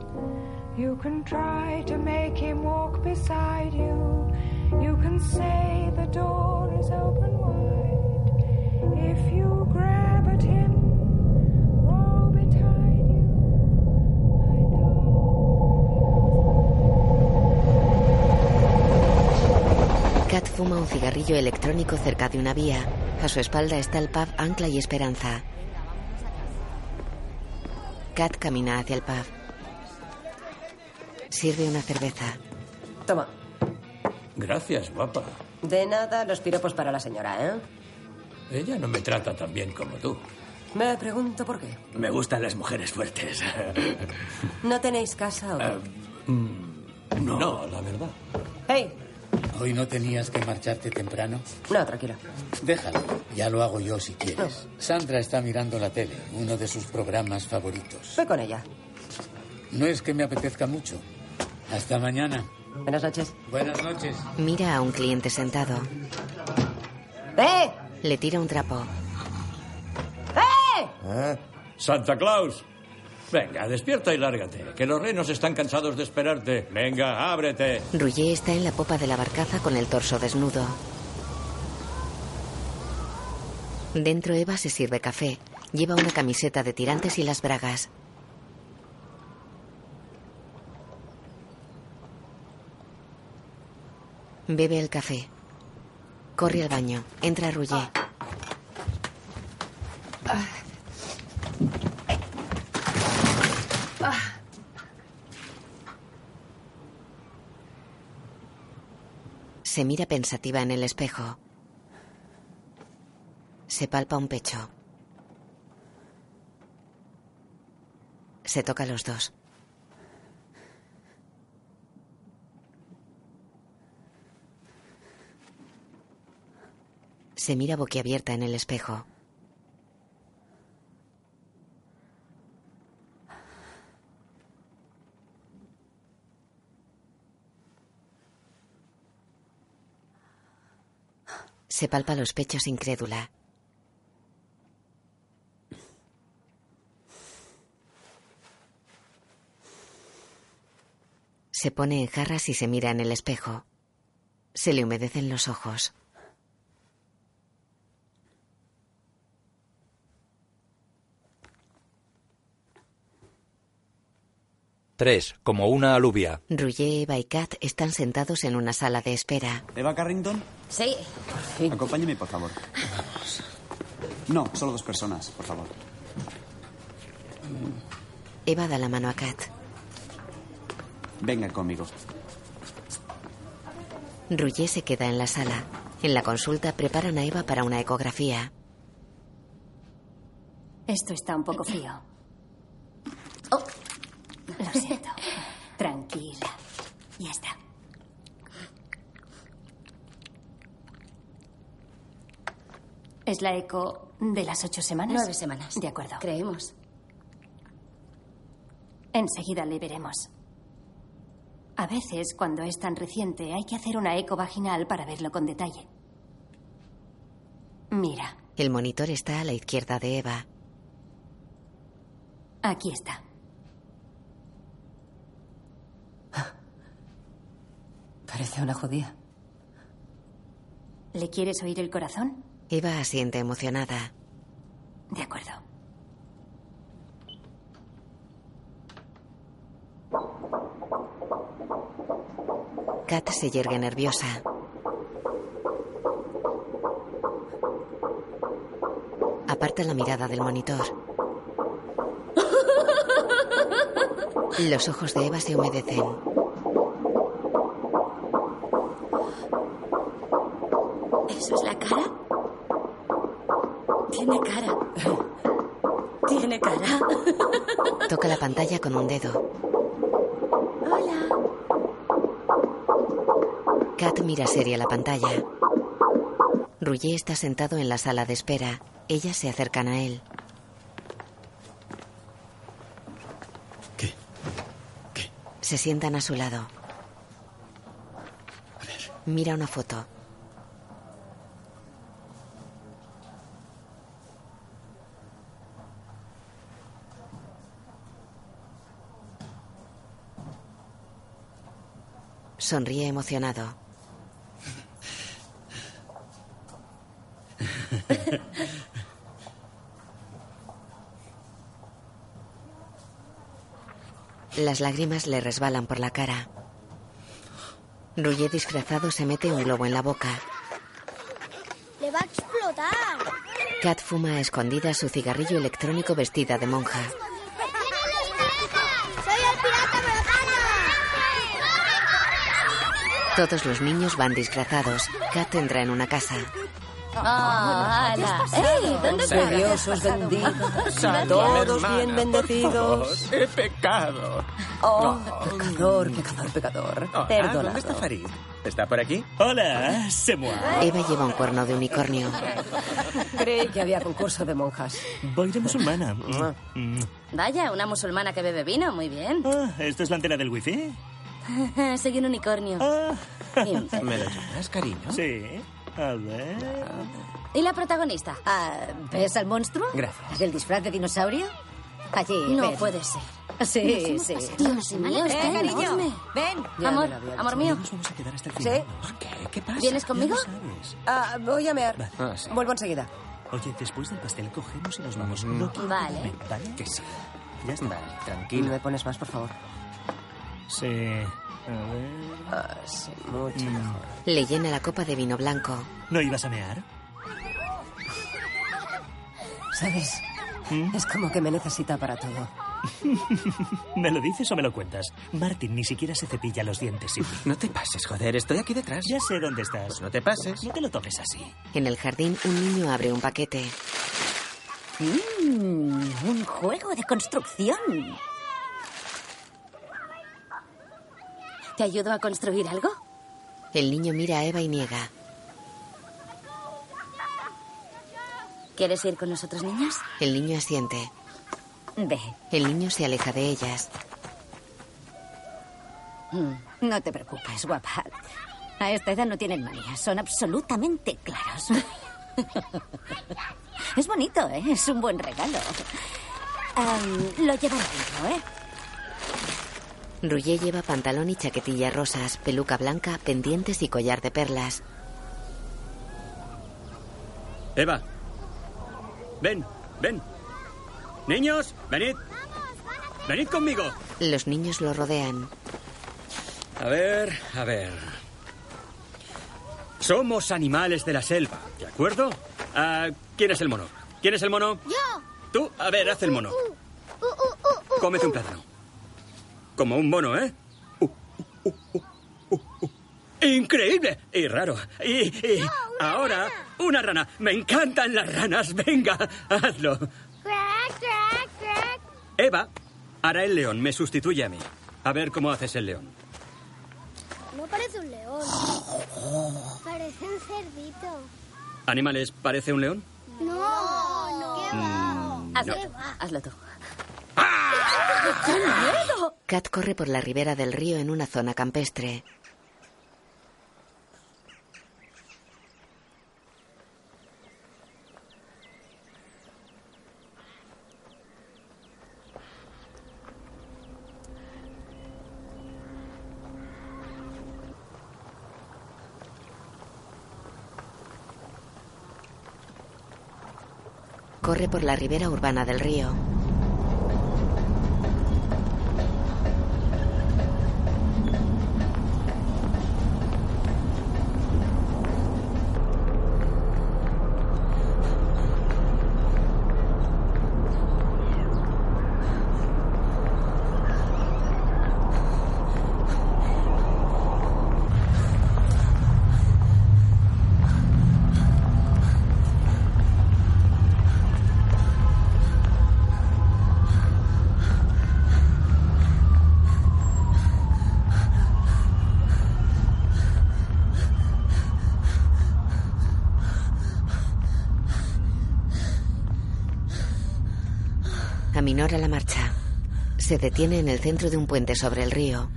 You can try to make him walk beside you. You can say the door is open wide. If you grab at him, Kat fuma un cigarrillo electrónico cerca de una vía. A su espalda está el pub Ancla y Esperanza. Kat camina hacia el pub. Sirve una cerveza. Toma. Gracias, guapa. De nada, los piropos para la señora, ¿eh? Ella no me trata tan bien como tú. Me pregunto por qué. Me gustan las mujeres fuertes. ¿No tenéis casa o qué? no. la verdad. ¡Hey! ¿Hoy no tenías que marcharte temprano? No, tranquilo. Déjalo, ya lo hago yo si quieres. Sandra está mirando la tele, uno de sus programas favoritos. Ve con ella. No es que me apetezca mucho. Hasta mañana. Buenas noches. Buenas noches. Mira a un cliente sentado. ¡Eh! Le tira un trapo. ¡Eh! Santa Claus. Venga, despierta y lárgate, que los renos están cansados de esperarte. Venga, ábrete. Rouget está en la popa de la barcaza con el torso desnudo. Dentro Eva se sirve café. Lleva una camiseta de tirantes y las bragas. Bebe el café. Corre al baño. Entra Rouget. Se mira pensativa en el espejo. Se palpa un pecho. Se toca los dos. Se mira boquiabierta en el espejo. Se palpa los pechos incrédula. Se pone en jarras y se mira en el espejo. Se le humedecen los ojos. Tres, como una alubia. Rouget, Eva y Kat están sentados en una sala de espera. ¿Eva Carrington? Sí. Acompáñeme, por favor. No, solo dos personas, por favor. Eva da la mano a Kat. Venga conmigo. Rouget se queda en la sala. En la consulta preparan a Eva para una ecografía. Esto está un poco frío. Lo siento. Tranquila. Ya está. ¿Es la eco de las ocho semanas? Nueve semanas. De acuerdo. Creemos. Enseguida le veremos. A veces, cuando es tan reciente, hay que hacer una eco vaginal para verlo con detalle. Mira, El monitor está a la izquierda de Eva. aquí está. Parece una judía. ¿Le quieres oír el corazón? Eva asiente emocionada. De acuerdo. Kat se yergue nerviosa. Aparta aparta la mirada del monitor. Los ojos de Eva se humedecen. Toca la pantalla con un dedo. Hola. Kat mira seria la pantalla. Rouget está sentado en la sala de espera. Ellas se acercan a él. ¿Qué? Se sientan a su lado. Mira una foto. Sonríe emocionado. Las lágrimas le resbalan por la cara. Rouget disfrazado se mete un globo en la boca. ¡Le va a explotar! Kat fuma a escondidas su cigarrillo electrónico vestida de monja. ¡Soy el pirata Todos los niños van disfrazados. Kat entra en una casa. Ah, ala. ¡Ey! ¿Dónde estás? Dios os bendiga. Gracias. Todos bien bendecidos. He pecado. Oh, pecador, pecador, pecador. Ah, Perdonado. ¿Dónde está Farid? ¿Está por aquí? Hola, c'est moi. Eva lleva un cuerno de unicornio. Creí que había concurso de monjas. Voy de musulmana. Mm. Vaya, una musulmana que bebe vino. Muy bien. Ah, ¿Esto es la antena del wifi? Soy un unicornio. Imbécil. ¿Me lo llamas, cariño? Sí. A ver. ¿Y la protagonista? Ah, ¿Ves al monstruo? Gracias. ¿El disfraz de dinosaurio? Allí. No ven. puede ser. Sí, sí. Dios mío, está Eh, cariño, enorme. ven. Amor, amor mío. Nos vamos a quedar hasta el ¿Sí? final. ¿Qué? ¿Qué pasa? ¿Vienes conmigo? Ya. Ah, voy a mear. Ah, sí. Vuelvo enseguida. Oye, después del pastel cogemos y nos vamos. No quiero Vale. ¿Vale? Que sí. Ya está. Vale, tranquilo. ¿Me pones más, por favor? Sí. A ver. Ah, sí, mucho Mm. mejor. Le llena la copa de vino blanco. ¿No ibas a mear? ¿Sabes? ¿Mm? Es como que me necesita para todo. ¿Me lo dices o me lo cuentas? Martin ni siquiera se cepilla los dientes sin mí. No te pases, joder, estoy aquí detrás. Ya sé dónde estás. Pues no te pases. No te lo tomes así. En el jardín, un niño abre un paquete. Mm, un juego de construcción. ¿Te ayudo a construir algo? El niño mira a Eva y niega. ¿Quieres ir con nosotros, niños? El niño asiente. Ve. El niño se aleja de ellas. Mm, No te preocupes, guapa. A esta edad no tienen manías, son absolutamente claros. es bonito, ¿eh? Es un buen regalo. Am, lo llevaré dentro, ¿eh? Rouget lleva pantalón y chaquetilla rosas, peluca blanca, pendientes y collar de perlas. Eva. Ven, ven. Niños, venid. Venid conmigo. Los niños lo rodean. A ver, a ver. Somos animales de la selva, ¿de acuerdo? Ah, ¿Quién es el mono? ¿Quién es el mono? ¡Yo! Tú, a ver, haz el mono. Cómete un plátano. Como un mono, ¿eh? Uh, uh, uh, uh, uh, uh. Increíble y raro. Y, y ahora, una rana. Me encantan las ranas. Venga, hazlo. Crack, crack, crack. Eva hará el león. Me sustituye a mí. A ver cómo haces el león. No parece un león. Parece un cerdito. ¿Animales parece un león? No, no. ¿Qué Mm, Hazlo no. Hazlo tú. ¡Qué miedo! Kat corre por la ribera del río en una zona campestre. Corre por la ribera urbana del río. Aminora la marcha. Se detiene en el centro de un puente sobre el río.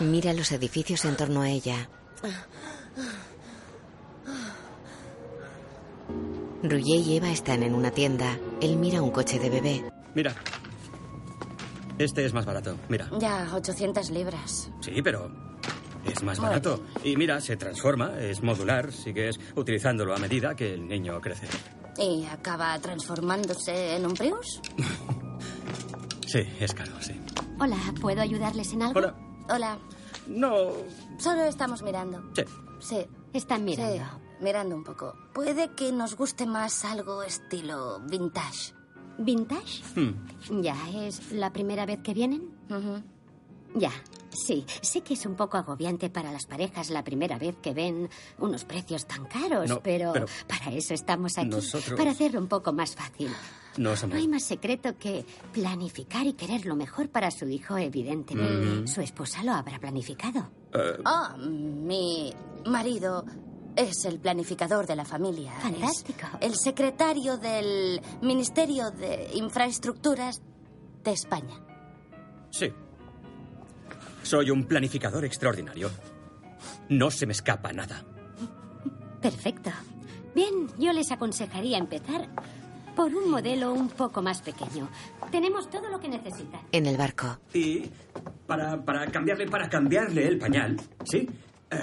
Mira los edificios en torno a ella. Rouget y Eva están en una tienda. Él mira un coche de bebé. Mira. Este es más barato. Mira. Ya, 800 libras. Sí, pero es más barato. Y mira, se transforma, es modular, sigues utilizándolo a medida que el niño crece. ¿Y acaba transformándose en un Prius? Sí, es caro, sí. Hola, ¿puedo ayudarles en algo? Hola. Hola. No. Solo estamos mirando. Sí. Sí. Están mirando. Sí, mirando un poco. Puede que nos guste más algo estilo vintage. ¿Vintage? Hmm. Ya, ¿es la primera vez que vienen? Ya, sí. Sé que es un poco agobiante para las parejas la primera vez que ven unos precios tan caros, No, pero, pero- para eso estamos aquí. Nosotros- Para hacerlo un poco más fácil. No. No hay más secreto que planificar y querer lo mejor para su hijo, evidentemente. Su esposa lo habrá planificado. Eh, Ah, mi marido es el planificador de la familia. Es Fantástico. el secretario del Ministerio de Infraestructuras de España. sí. Soy un planificador extraordinario. No se me escapa nada. Perfecto. Bien, yo les aconsejaría empezar por un modelo un poco más pequeño. Tenemos todo lo que necesitan. En el barco. Y para, para cambiarle, para cambiarle el pañal, ¿sí? Eh,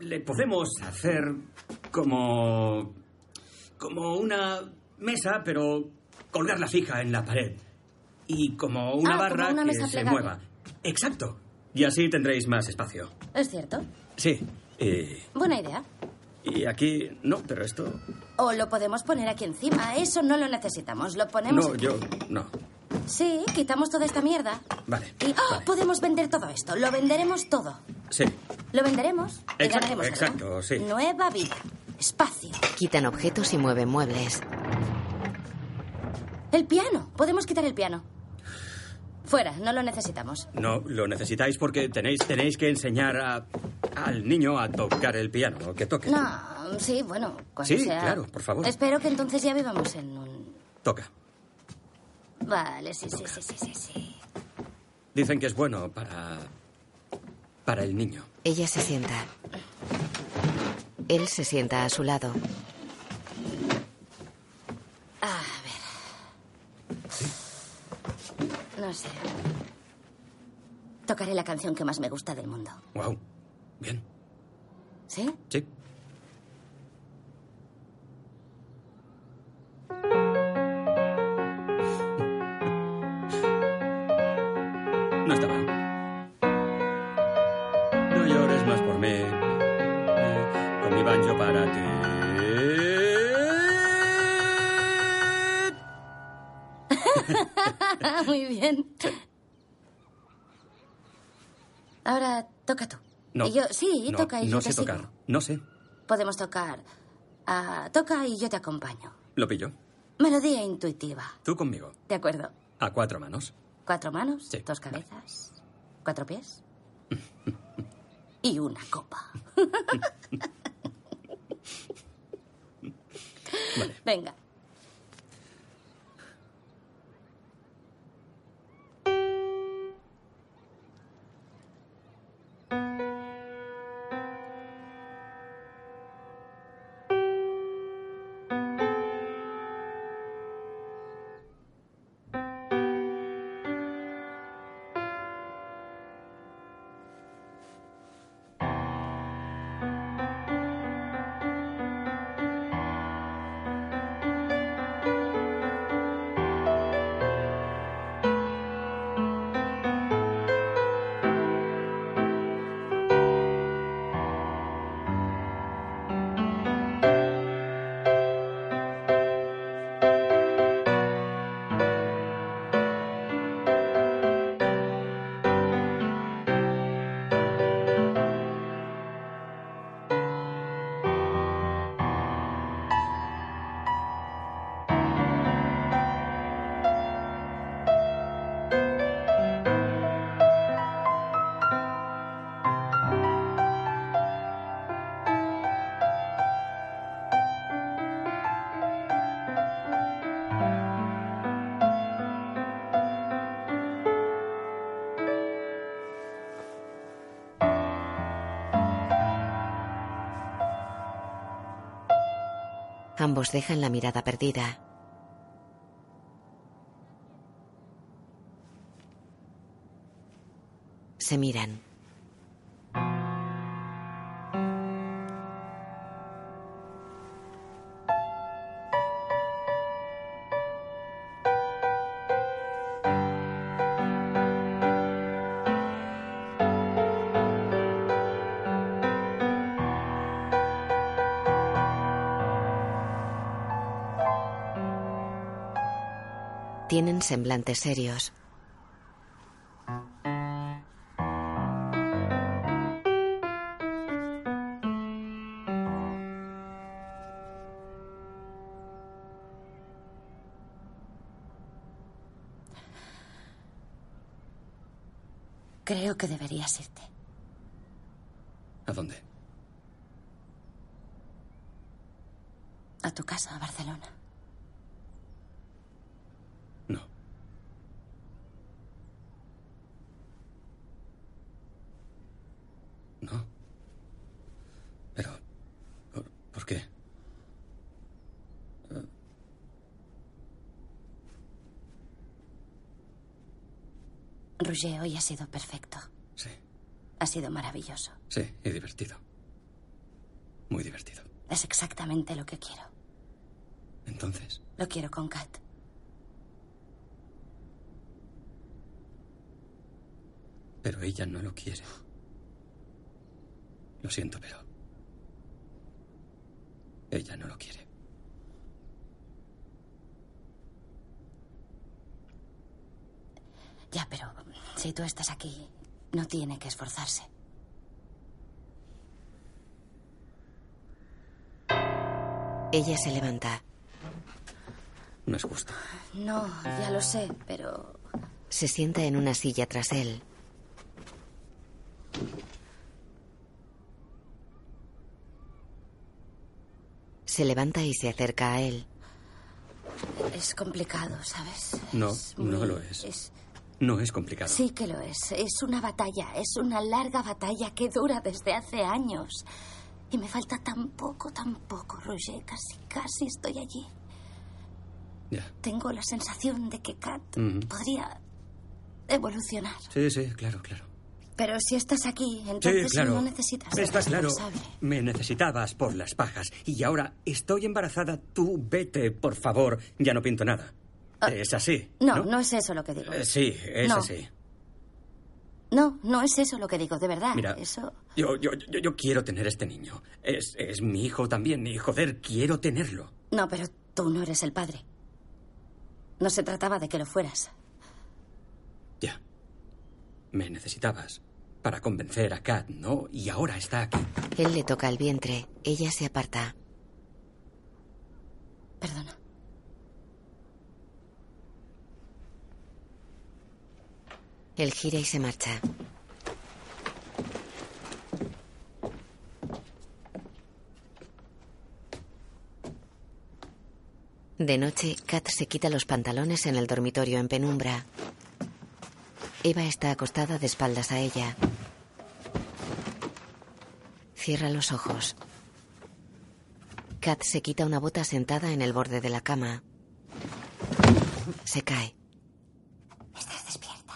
le podemos hacer como. como una mesa, pero colgarla fija en la pared. Y como una Ah, como barra una que se mueva. Exacto. Y así tendréis más espacio. ¿Es cierto? Sí. Y, Buena idea. y aquí. No, pero esto. O lo podemos poner aquí encima. Eso no lo necesitamos. Lo ponemos. No, aquí. yo. No. Sí, quitamos toda esta mierda. Vale. Y ¡ah! podemos vender todo esto. Lo venderemos todo. Sí. Lo venderemos y Exacto, ganaremos algo. exacto, sí. Nueva vida. Espacio. Quitan objetos y mueven muebles. El piano. Podemos quitar el piano. Fuera, no lo necesitamos. No, lo necesitáis porque tenéis, tenéis que enseñar a, al niño a tocar el piano, que toque. No, sí, bueno, cuando Sí, sea. claro, por favor. Espero que entonces ya vivamos en un. Toca. Vale, sí, sí, sí, sí, sí, sí. Dicen que es bueno para. para el niño. Ella se sienta. Él se sienta a su lado. A ver. No sé. Tocaré la canción que más me gusta del mundo. Wow. Bien. ¿Sí? Sí. No. Y yo, sí, no, toca y no yo sé te sigo. tocar. No sé. Podemos tocar. Ah, toca y yo te acompaño. Lo pillo. Melodía intuitiva. Tú conmigo. De acuerdo. A cuatro manos. Cuatro manos, Sí, dos cabezas, cuatro pies y una copa. Venga. Ambos dejan la mirada perdida. Se miran. Tienen semblantes serios. Creo que deberías irte. ¿A dónde? A tu casa, a Barcelona. No. No. Pero... ¿Por, por qué? Roger, hoy ha sido perfecto. Sí. Ha sido maravilloso. Sí, y divertido. Muy divertido. Es exactamente lo que quiero. Entonces, Lo quiero con Kat. pero ella no lo quiere. Lo siento, pero... Ella no lo quiere. Ya, pero si tú estás aquí, no tiene que esforzarse. Ella se levanta. No es justo. No, ya lo sé, pero Se sienta en una silla tras él. Se levanta y se acerca a él. es complicado, ¿sabes? No, Es no lo es. es- No es complicado. Sí que lo es. Es una batalla, es una larga batalla que dura desde hace años. Y me falta tan poco, tan poco, Roger. Casi, casi estoy allí. Ya. Tengo la sensación de que Kat podría evolucionar. Sí, sí, claro, claro. Pero si estás aquí, Sí, entonces claro. no necesitas Está claro. Me necesitabas por las pajas. Y ahora estoy embarazada. Tú vete, por favor. Ya no pinto nada. es así. No, ¿no? no, es eso lo que digo. Eh, sí, es No. así. No, no es eso lo que digo, de verdad. Mira, Eso. Yo, yo, yo, yo quiero tener este niño. Es, es mi hijo también. Y joder, quiero tenerlo. No, pero tú no eres el padre. No se trataba de que lo fueras. Ya. Me necesitabas para convencer a Kat, ¿no? Y ahora está aquí. Él le toca el vientre. Ella se aparta. Perdona. Él gira y se marcha. De noche, Kat se quita los pantalones en el dormitorio en penumbra. Eva está acostada de espaldas a ella. Cierra los ojos. Kat se quita una bota sentada en el borde de la cama. Se cae. ¿Estás despierta?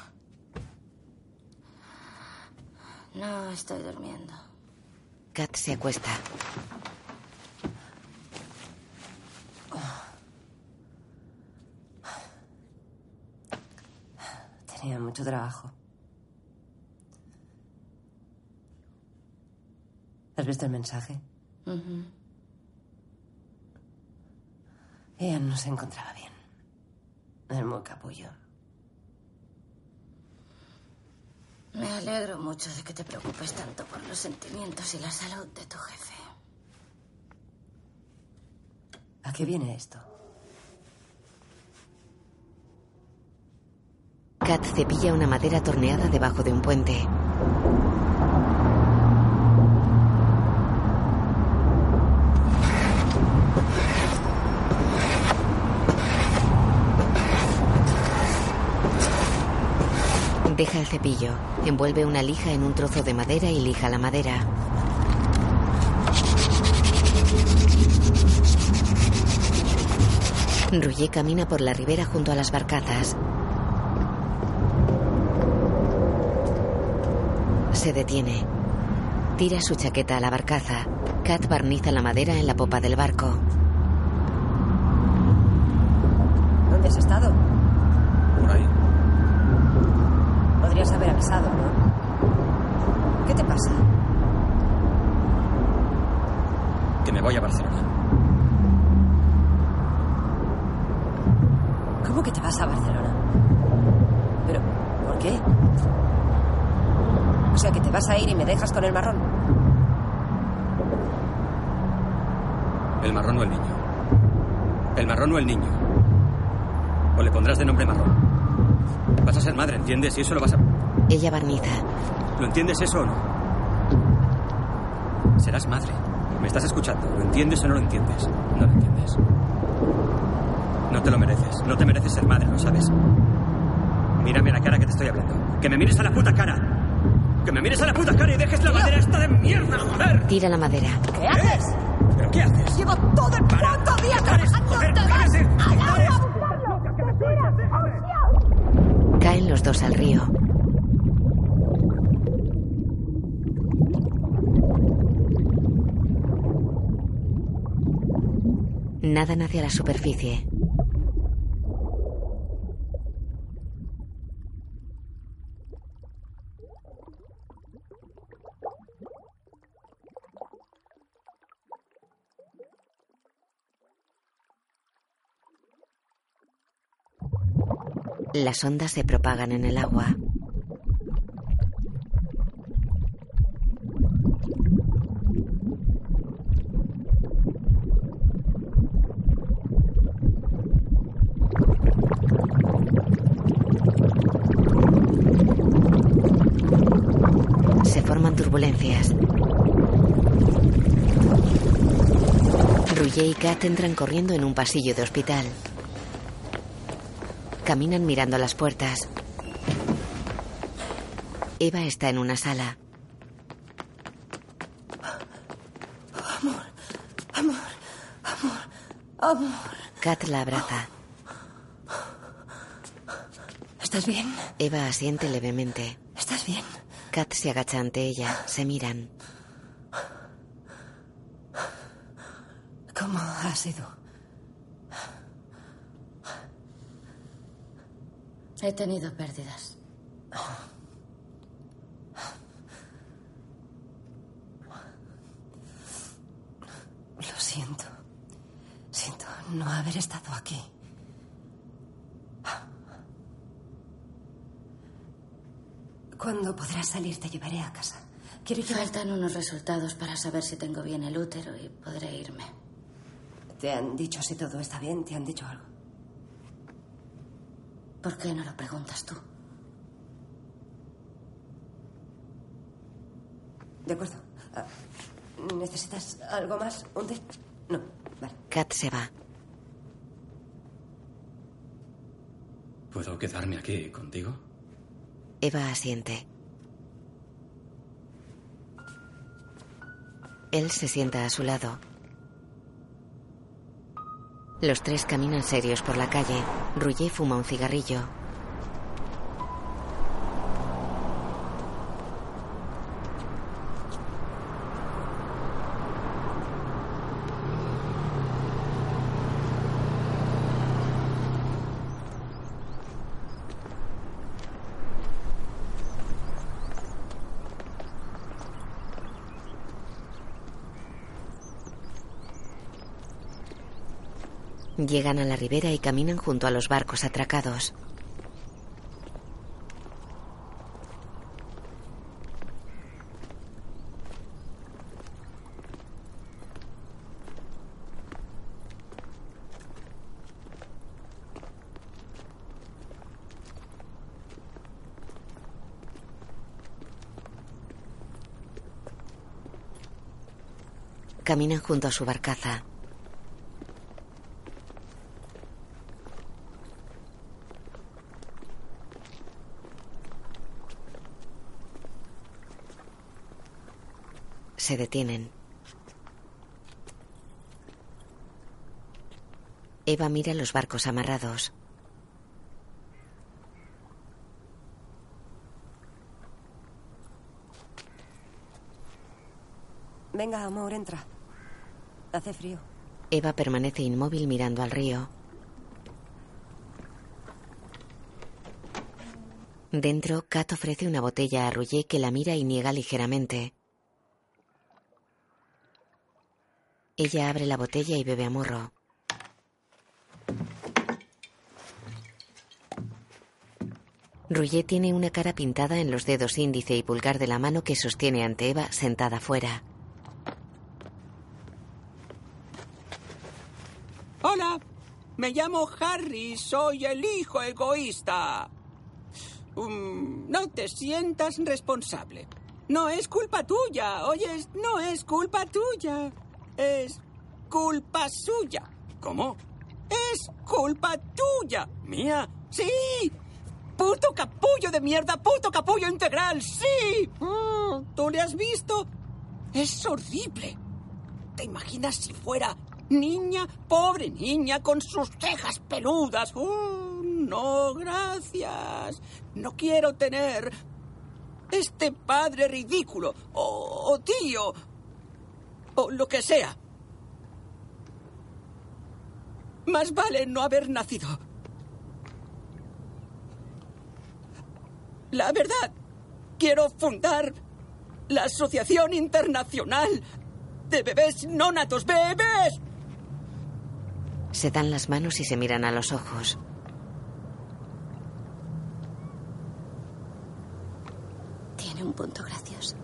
No, estoy durmiendo. Kat se acuesta. Tenía mucho trabajo. ¿Has visto el mensaje? Ujú. Ella no se encontraba bien. Es muy capullo. Me alegro mucho de que te preocupes tanto por los sentimientos y la salud de tu jefe. ¿A qué viene esto? Kat cepilla una madera torneada debajo de un puente. Deja el cepillo, envuelve una lija en un trozo de madera y lija la madera. Rouget camina por la ribera junto a las barcazas. Se detiene. Tira su chaqueta a la barcaza. Kat barniza la madera en la popa del barco. ¿Dónde has estado? Por ahí. Podrías haber avisado, ¿no? ¿Qué te pasa? Que me voy a Barcelona. ¿Cómo que te vas a Barcelona? ¿Pero por qué? O sea, que te vas a ir y me dejas con el marrón. El marrón o el niño. El marrón o el niño. O le pondrás de nombre marrón. Vas a ser madre, ¿entiendes? Y eso lo vas a... Ella barniza. ¿Lo entiendes eso o no? Serás madre. ¿Me estás escuchando? ¿Lo entiendes o no lo entiendes? No lo entiendes. No te lo mereces. No te mereces ser madre, ¿lo sabes? Mírame a la cara que te estoy hablando. Que me mires a la puta cara. Que me mires a la puta cara y dejes la madera esta de mierda, joder. Tira la madera. ¿Qué haces? ¿Pero qué haces? Llevo todo el puto día trabajando. ¡Te vas a Caen los dos al río. Nadan hacia la superficie. Las ondas se propagan en el agua. Se forman turbulencias. Rouget y Kat entran corriendo en un pasillo de hospital. Caminan mirando las puertas. Eva está en una sala. Amor, amor, amor, amor. Kat la abraza. ¿Estás bien? Eva asiente levemente. ¿Estás bien? Kat se agacha ante ella. Se miran. ¿Cómo ha sido? He tenido pérdidas. Lo siento. Siento no haber estado aquí. ¿Cuándo podrás salir? Te llevaré a casa. Quiero llevar... Faltan unos resultados para saber si tengo bien el útero y podré irme. ¿Te han dicho si todo está bien? ¿Te han dicho algo? ¿Por qué no lo preguntas tú? De acuerdo. Ah, ¿Necesitas algo más? ¿Un té? No, vale. Kat se va. ¿Puedo quedarme aquí contigo? Eva asiente. Él se sienta a su lado. Los tres caminan serios por la calle. Rouget fuma un cigarrillo. Llegan a la ribera y caminan junto a los barcos atracados. Caminan junto a su barcaza. Se detienen. Eva mira los barcos amarrados. Venga, amor, entra. Hace frío. Eva permanece inmóvil mirando al río. Dentro, Kat ofrece una botella a Rouget que la mira y niega ligeramente. Ella abre la botella y bebe a morro. Rouget tiene una cara pintada en los dedos índice y pulgar de la mano que sostiene ante Eva sentada fuera. Hola, me llamo Harry, soy el hijo egoísta. Um, no te sientas responsable. No es culpa tuya, oyes, no es culpa tuya. Es culpa suya. ¿Cómo? Es culpa tuya. ¿Mía? Sí. Puto capullo de mierda, puto capullo integral, sí. Mm, ¿Tú le has visto? Es horrible. ¿Te imaginas si fuera niña, pobre niña, con sus cejas peludas? Oh, no, gracias. No quiero tener este padre ridículo, o, o tío, o lo que sea. Más vale no haber nacido. La verdad, quiero fundar la Asociación Internacional de Bebés Nónatos. ¡Bebés! Se dan las manos y se miran a los ojos. Tiene un punto gracioso.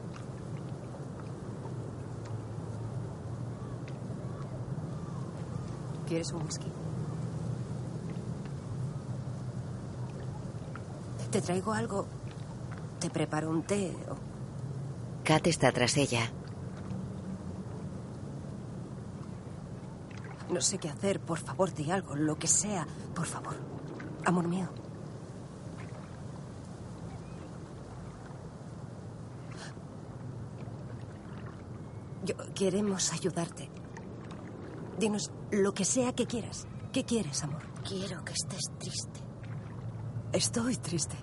¿Quieres un whisky? Te traigo algo. Te preparo un té o... Kat está tras ella. No sé qué hacer. Por favor, di algo. Lo que sea. Por favor. Amor mío. Yo, queremos ayudarte. Dinos lo que sea que quieras. ¿Qué quieres, amor? Quiero que estés triste. Estoy triste.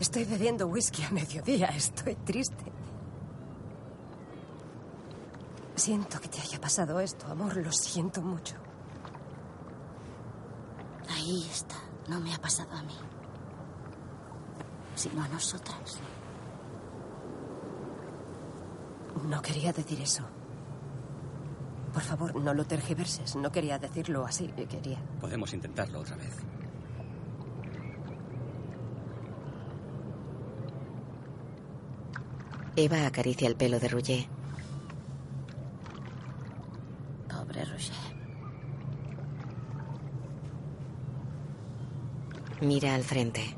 Estoy bebiendo whisky a mediodía. Estoy triste. Siento que te haya pasado esto, amor. Lo siento mucho. Ahí está. No me ha pasado a mí. Sino a nosotras. No quería decir eso. Por favor, no lo tergiverses. No quería decirlo así. Quería. Podemos intentarlo otra vez. Eva acaricia el pelo de Rouget. Pobre Roger. Mira al frente.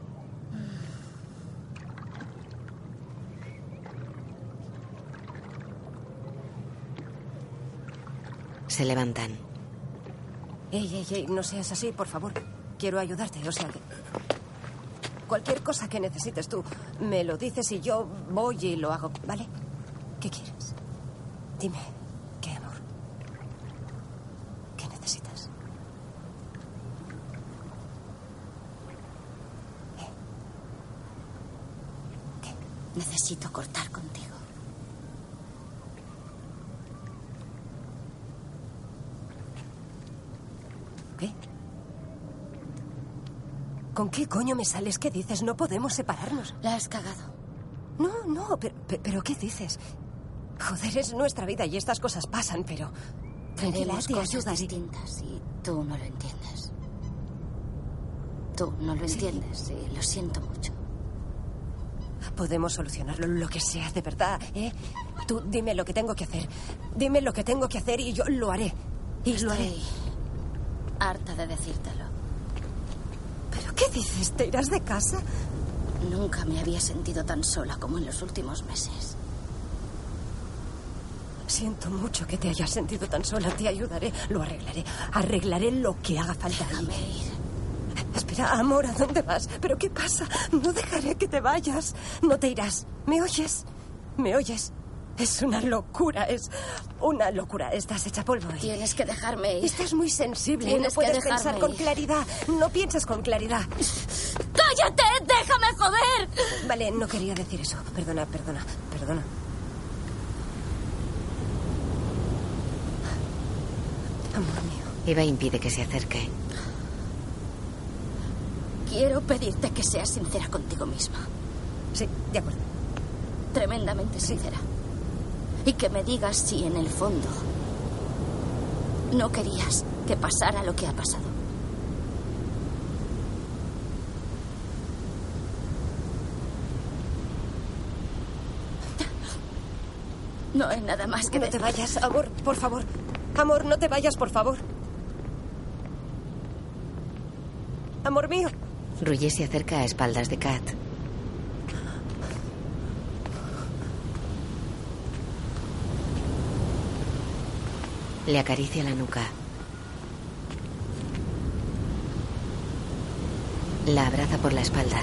Se levantan. Ey, ey, ey, no seas así, por favor. Quiero ayudarte, o sea que... Cualquier cosa que necesites tú, me lo dices y yo voy y lo hago, ¿vale? ¿Qué quieres? Dime, ¿qué amor? ¿Qué necesitas? Necesito cortar contigo. ¿Qué? ¿Con qué coño me sales? ¿Qué dices? No podemos separarnos. La has cagado. No, no, pero, pe- pero ¿qué dices? Joder, es nuestra vida y estas cosas pasan, pero... Tranquila, te cosas ayudaré. distintas y tú no lo entiendes. Tú no lo Sí. entiendes, sí, lo siento mucho. Podemos solucionarlo, lo que sea, de verdad, ¿eh? Tú dime lo que tengo que hacer. Dime lo que tengo que hacer y yo lo haré. Y lo haré. Harta de decírtelo. ¿Pero qué dices? ¿Te irás de casa? Nunca me había sentido tan sola como en los últimos meses. Siento mucho que te hayas sentido tan sola. Te ayudaré. Lo arreglaré. Arreglaré lo que haga falta. Déjame ir. Espera, amor, ¿a dónde vas? ¿Pero qué pasa? No dejaré que te vayas. No te irás. ¿Me oyes? ¿Me oyes? Es una locura, es una locura. Estás hecha polvo. y- Tienes que dejarme ir. Estás muy sensible. Tienes no puedes pensar con ir. claridad. No piensas con claridad. ¡Cállate! ¡Déjame joder! Vale, no quería decir eso. Perdona, perdona, perdona. Amor mío. Eva impide que se acerque. Quiero pedirte que seas sincera contigo misma. Sí, de acuerdo. Tremendamente sincera. Y que me digas si en el fondo no querías que pasara lo que ha pasado. No hay nada más que no te vayas, amor, por favor. Amor, no te vayas, por favor. Amor mío. Ruye se acerca a espaldas de Kat. Le acaricia la nuca. La abraza por la espalda.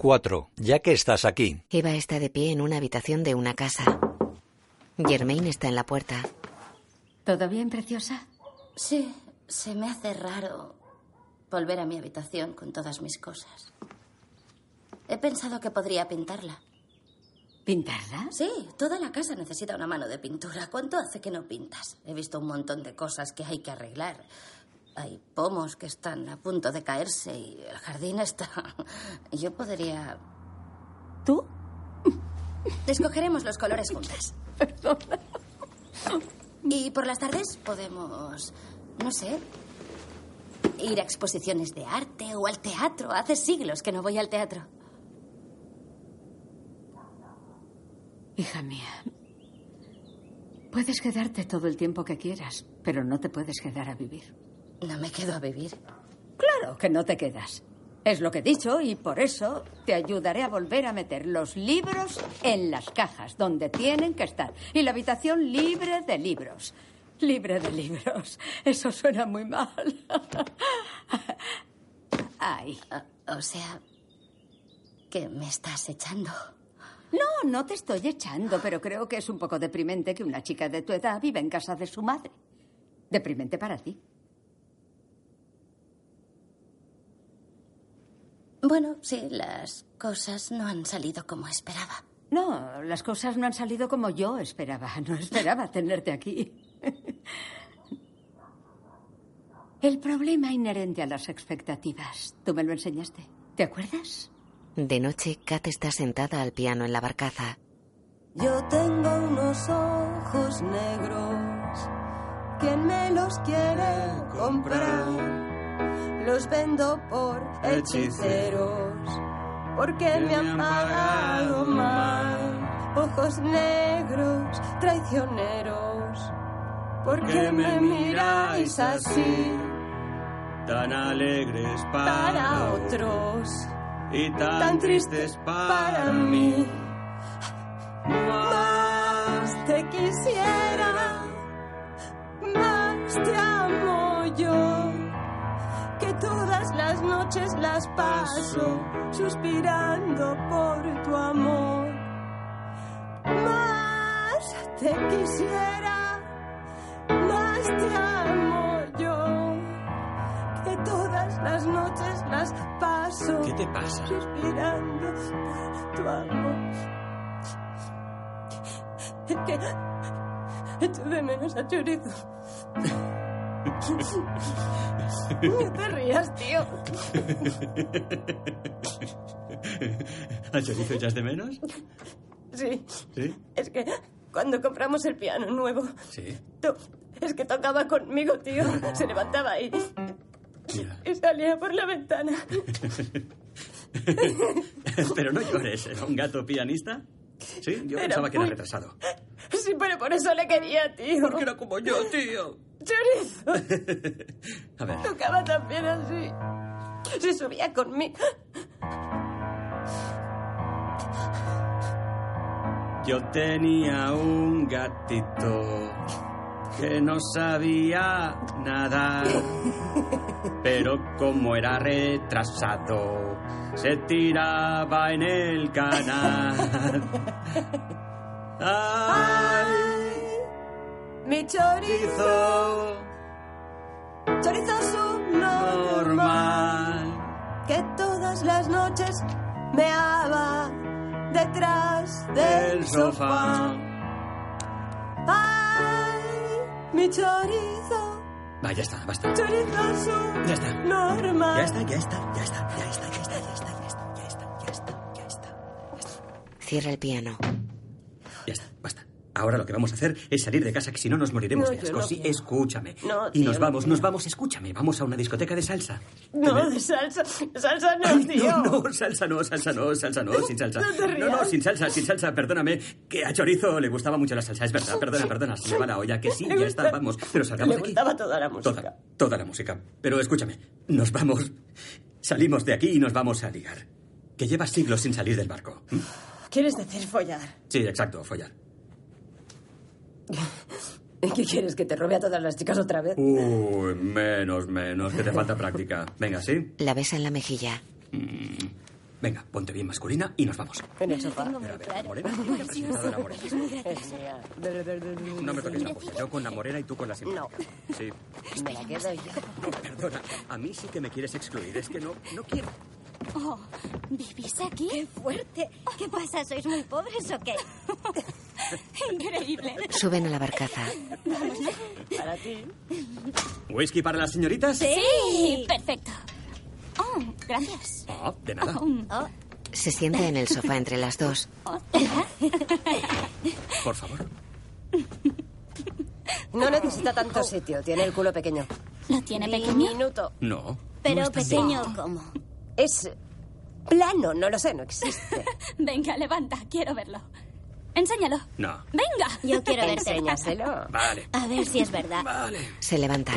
4. Ya que estás aquí. Eva está de pie en una habitación de una casa. Germaine está en la puerta. ¿Todo bien, preciosa? Sí, se me hace raro volver a mi habitación con todas mis cosas. He pensado que podría pintarla. ¿Pintarla? Sí, toda la casa necesita una mano de pintura. ¿Cuánto hace que no pintas? He visto un montón de cosas que hay que arreglar. Hay pomos que están a punto de caerse y el jardín está... Yo podría... ¿Tú? Escogeremos los colores juntas. Y por las tardes podemos, no sé, ir a exposiciones de arte o al teatro. Hace siglos que no voy al teatro. Hija mía, puedes quedarte todo el tiempo que quieras, pero no te puedes quedar a vivir. No me quedo a vivir. Claro que no te quedas. Es lo que he dicho y por eso te ayudaré a volver a meter los libros en las cajas donde tienen que estar. Y la habitación libre de libros. Libre de libros. Eso suena muy mal. Ay. O sea, que me estás echando. No, no te estoy echando, pero creo que es un poco deprimente que una chica de tu edad viva en casa de su madre. Deprimente para ti. Bueno, sí, las cosas no han salido como esperaba. No, las cosas no han salido como yo esperaba. No esperaba tenerte aquí. El problema inherente a las expectativas. Tú me lo enseñaste. ¿Te acuerdas? De noche, Kat está sentada al piano en la barcaza. Yo tengo unos ojos negros. ¿Quién me los quiere comprar? Los vendo por hechiceros. Porque me han pagado mal. Ojos negros, traicioneros. ¿Por qué me miráis así? Tan alegres para, Para otros. Y tan, tan tristes para, mí. Más te quisiera, más te amo yo, que todas las noches las paso suspirando por tu amor. Más te quisiera, más te amo todas las noches las paso ¿Qué te pasa? suspirando por tu amor. Es que echo de menos a Chorizo. No te rías, tío. ¿A chorizo echas de menos? Sí, Sí. es que cuando compramos el piano nuevo, Sí. to- es que tocaba conmigo, tío. Se levantaba y, Mira. y salía por la ventana. Pero no llores, ¿era un gato pianista? Sí, yo pensaba que era retrasado. Sí, pero por eso le quería, tío. Porque era como yo, tío. Chorizo. A ver, Tocaba también así. Se subía conmigo. yo tenía un gatito que no sabía nadar. Pero como era retrasado, se tiraba en el canal. ¡Ay! Mi chorizo. Chorizo subnormal. Que todas las noches meaba detrás del El sofá. sofá. Mi chorizo. Va, ya está, basta. Chorizo Ya está. subnormal. Ya está, ya está, ya está, ya está, ya está, ya está, ya está, ya está, ya está, ya está. Cierra el piano. Ahora lo que vamos a hacer es salir de casa, que si no nos moriremos No, de asco. no Sí, escúchame. No, y nos no vamos, nos vamos, escúchame. Vamos a una discoteca de salsa. No, de salsa. Salsa no, tío. No, no, salsa no, salsa no, salsa no, sin salsa. No te No, sin salsa, sin salsa, perdóname. Que a Chorizo le gustaba mucho la salsa, es verdad. Perdona, perdona, se me va la olla. Que sí, ya está, vamos. Pero salgamos Le de aquí. gustaba toda la música. Toda, toda la música. Pero escúchame, nos vamos. Salimos de aquí y nos vamos a ligar. Que llevas siglos sin salir del barco. ¿Quieres decir follar? Sí, exacto, follar. ¿Qué quieres? ¿Que te robe a todas las chicas otra vez? Uy, menos, menos, que te falta práctica. Venga, ¿sí? La besa en la mejilla. Venga, ponte bien masculina y nos vamos. En el sofá. Morena. No me toques la polla, yo con la morena y tú con la simpática. Sí. Me la quedo yo. No, perdona, a mí sí que me quieres excluir, es que no, no quiero. Oh, ¿vivís aquí? ¡Qué fuerte! ¿Qué pasa? ¿Sois muy pobres o qué? Increíble. Suben a la barcaza. Para ti. ¿Whisky para las señoritas? Sí, perfecto. Oh, gracias. Oh, de nada. Oh, Se sienta en el sofá entre las dos. Por favor. No necesita tanto sitio. Tiene el culo pequeño. ¿Lo tiene pequeño? No. Pero no está pequeño. ¿cómo? Es plano, no lo sé, no existe. Venga, levanta, quiero verlo. Enséñalo. No. Venga. Yo quiero verte. Enséñaselo. Vale. A ver si es verdad. Vale. Se levanta.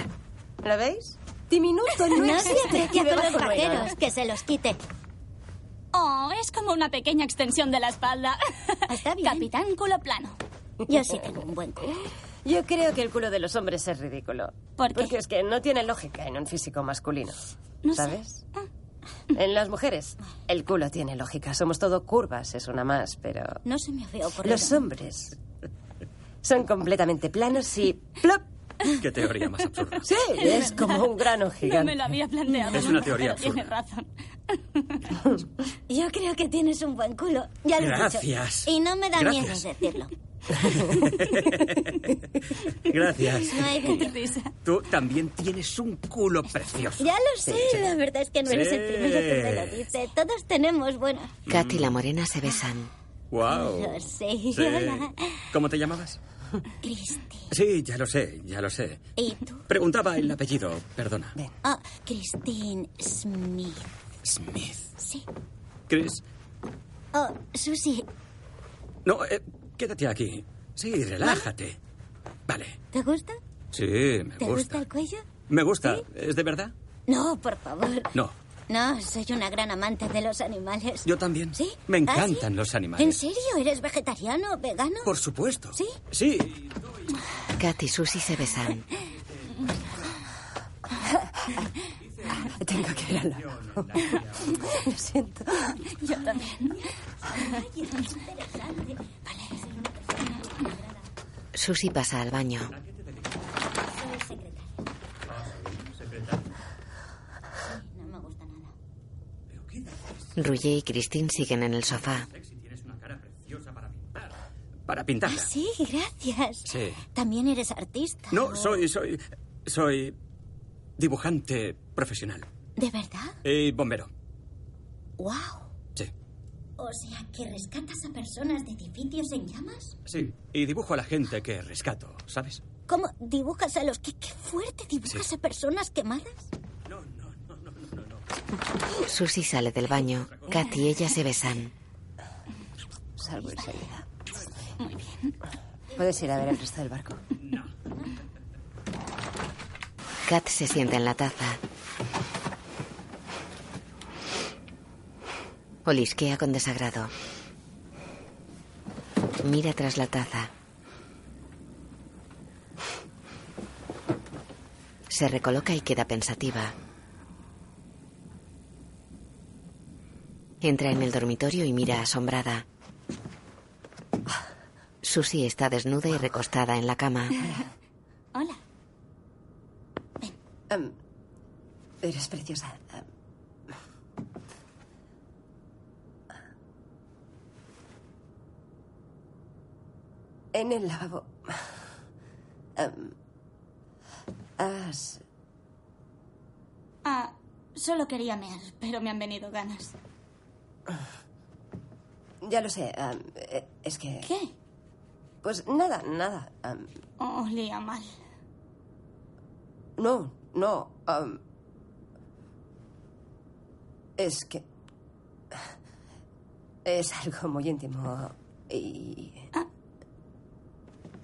¿Lo veis? Diminuto, no, No se los vaqueros. Que se los quite. Oh, es como una pequeña extensión de la espalda. Está bien. Capitán culo plano. Yo sí tengo un buen culo. Yo creo que el culo de los hombres es ridículo. ¿Por qué? Porque es que no tiene lógica en un físico masculino. No sé. ¿Sabes? En las mujeres, el culo tiene lógica. Somos todo curvas, es una más, pero. No se me había ocurrido. Los hombres son completamente planos y. ¡plop! Qué teoría más absurda. Sí, es como un grano No me gigante. lo había planteado. Es una teoría pero Tienes absurda. razón. Yo creo que tienes un buen culo. Ya lo he Gracias. dicho. Y no me da miedo decirlo. Gracias. No hay. Risa. Tú también tienes un culo precioso. Ya lo sé, la verdad es que no eres el primero que me lo dice. Todos tenemos, bueno, Kat y la morena se besan. Wow. lo sé. Sí. Hola, ¿Cómo te llamabas? Cristi. Sí, ya lo sé, ya lo sé. ¿Y tú? Preguntaba el apellido, perdona. Ah, Christine Smith. Smith. Sí. Chris. Oh, Susie, No, eh, quédate aquí. Sí, relájate. Vale. ¿te gusta? Sí, me ¿Te gusta gusta. el cuello? Me gusta. ¿Es de verdad? No, por favor. No, No, soy una gran amante de los animales. yo también. ¿Sí? Me ¿Ah, encantan sí? los ¿En animales. serio? ¿Eres vegetariano, vegano? Por supuesto. ¿Sí? Sí. Kat y Susie se besan. Tengo que ir al lado. Lo siento. Yo también. Susi pasa al baño. Ruye y Christine siguen en el sofá. Para pintar. Ah, sí, gracias. Sí. También eres artista. No, soy, soy, soy dibujante profesional. ¿De verdad? Y bombero. ¡Wow! Sí, O sea, que rescatas a personas de edificios en llamas. sí. Y dibujo a la gente que rescato, ¿sabes? ¿Cómo dibujas a los que... ¡Qué fuerte! ¿Dibujas a personas quemadas? Susie sale del baño. Kat y ella se besan. Salgo enseguida. Muy bien. ¿Puedes ir a ver el resto del barco? Kat se sienta en la taza. Olisquea con desagrado. Mira tras la taza. Se recoloca y queda pensativa. Entra en el dormitorio y mira asombrada. Susie está desnuda y recostada en la cama. Hola. Em, eres preciosa. Em, en el lavabo. Em, has. Ah, solo quería mear, pero me han venido ganas. Ya lo sé. eh, es que. ¿Qué? Pues nada, nada. Oh, olía mal. no, no. em, es que. Es algo muy íntimo. Y.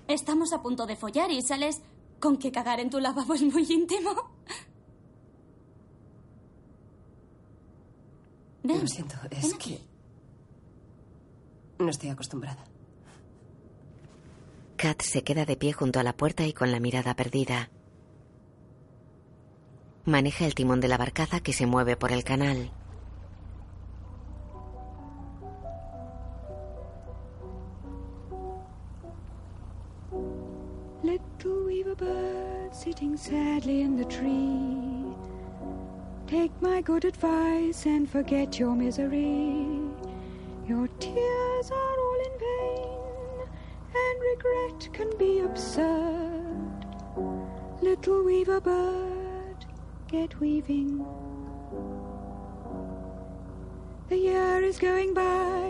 Estamos a punto de follar y sales con que cagar en tu lavabo es muy íntimo. Ven. Lo siento, es que. No estoy acostumbrada. Kat se queda de pie junto a la puerta y con la mirada perdida. Maneja el timón de la barcaza que se mueve por el canal. Little weaver bird sitting sadly in the tree. Take my good advice and forget your misery. Your tears are all in vain, and regret can be absurd. Little weaver bird, get weaving. The year is going by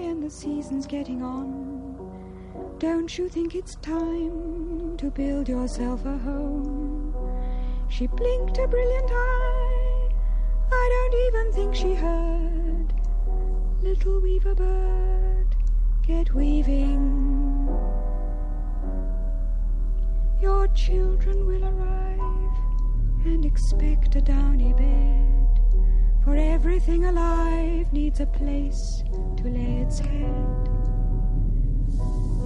and the season's getting on. Don't you think it's time to build yourself a home? She blinked a brilliant eye. I don't even think she heard. Little weaver bird, get weaving. Your children will arrive and expect a downy bed. For everything alive needs a place to lay its head.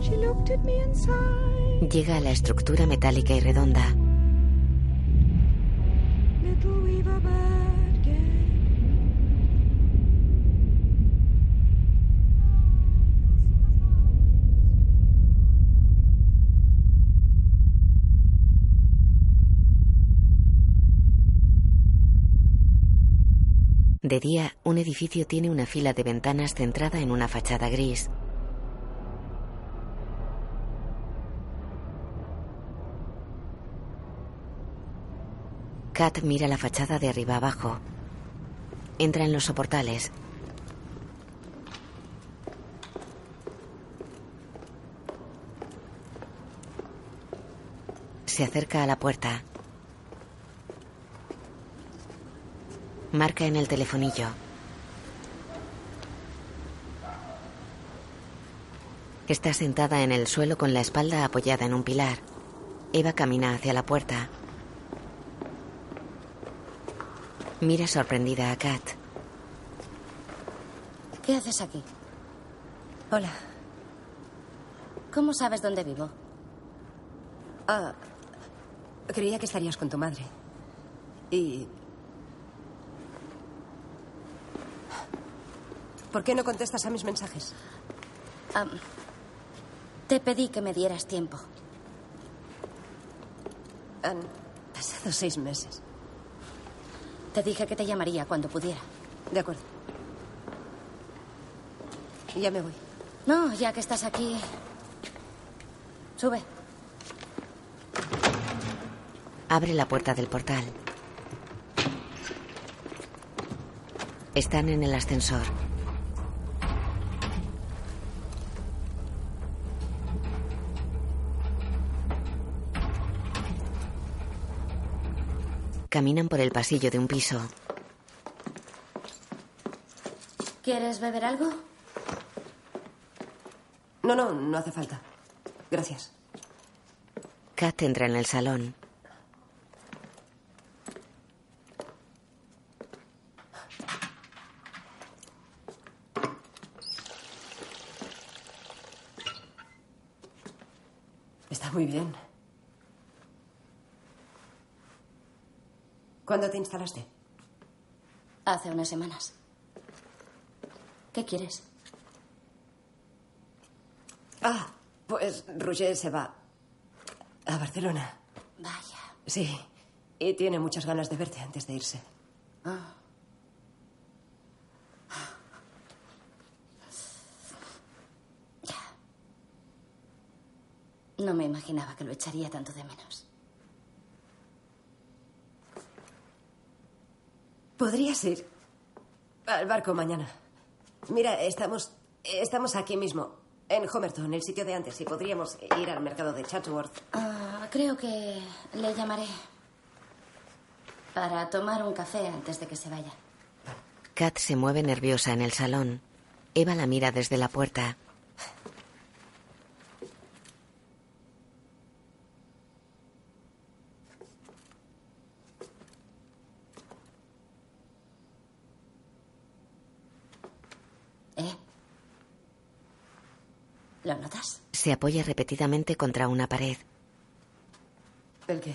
She looked at me and sighed. Llega a la estructura metálica y redonda. Little weaver bird, De día, un edificio tiene una fila de ventanas centrada en una fachada gris. Kat mira la fachada de arriba abajo. Entra en los soportales. Se acerca a la puerta. Marca en el telefonillo. Está sentada en el suelo con la espalda apoyada en un pilar. Eva camina hacia la puerta. Mira sorprendida a Kat. ¿Qué haces aquí? Hola. ¿Cómo sabes dónde vivo? Ah, creía que estarías con tu madre. Y... ¿Por qué no contestas a mis mensajes? Am, te pedí que me dieras tiempo. Han pasado seis meses. Te dije que te llamaría cuando pudiera. De acuerdo. Ya me voy. No, ya que estás aquí. Sube. Abre la puerta del portal. Están en el ascensor. Caminan por el pasillo de un piso. ¿Quieres beber algo? No, no, no hace falta. Gracias. Kat entra en el salón. Está muy bien. ¿Cuándo te instalaste? Hace unas semanas. ¿Qué quieres? Ah, pues Roger se va a Barcelona. Vaya. Sí, y tiene muchas ganas de verte antes de irse. Ah. Ya. No me imaginaba que lo echaría tanto de menos. Podrías ir al barco mañana. Mira, estamos, estamos aquí mismo, en Homerton, el sitio de antes, y podríamos ir al mercado de Chatsworth. Ah, creo que le llamaré para tomar un café antes de que se vaya. Kat se mueve nerviosa en el salón. Eva la mira desde la puerta. ¿Eh? ¿Lo notas? Se apoya repetidamente contra una pared. ¿El qué?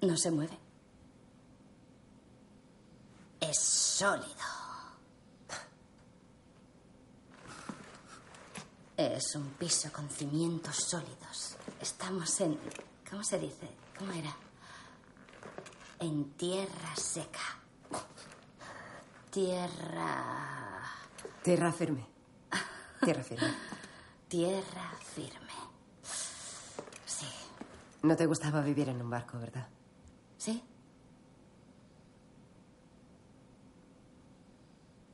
No se mueve. Es sólido. Es un piso con cimientos sólidos. Estamos en... ¿Cómo se dice? ¿Cómo era? En tierra seca. Tierra... Tierra firme. Tierra firme. Tierra firme. No te gustaba vivir en un barco, ¿verdad? ¿Sí?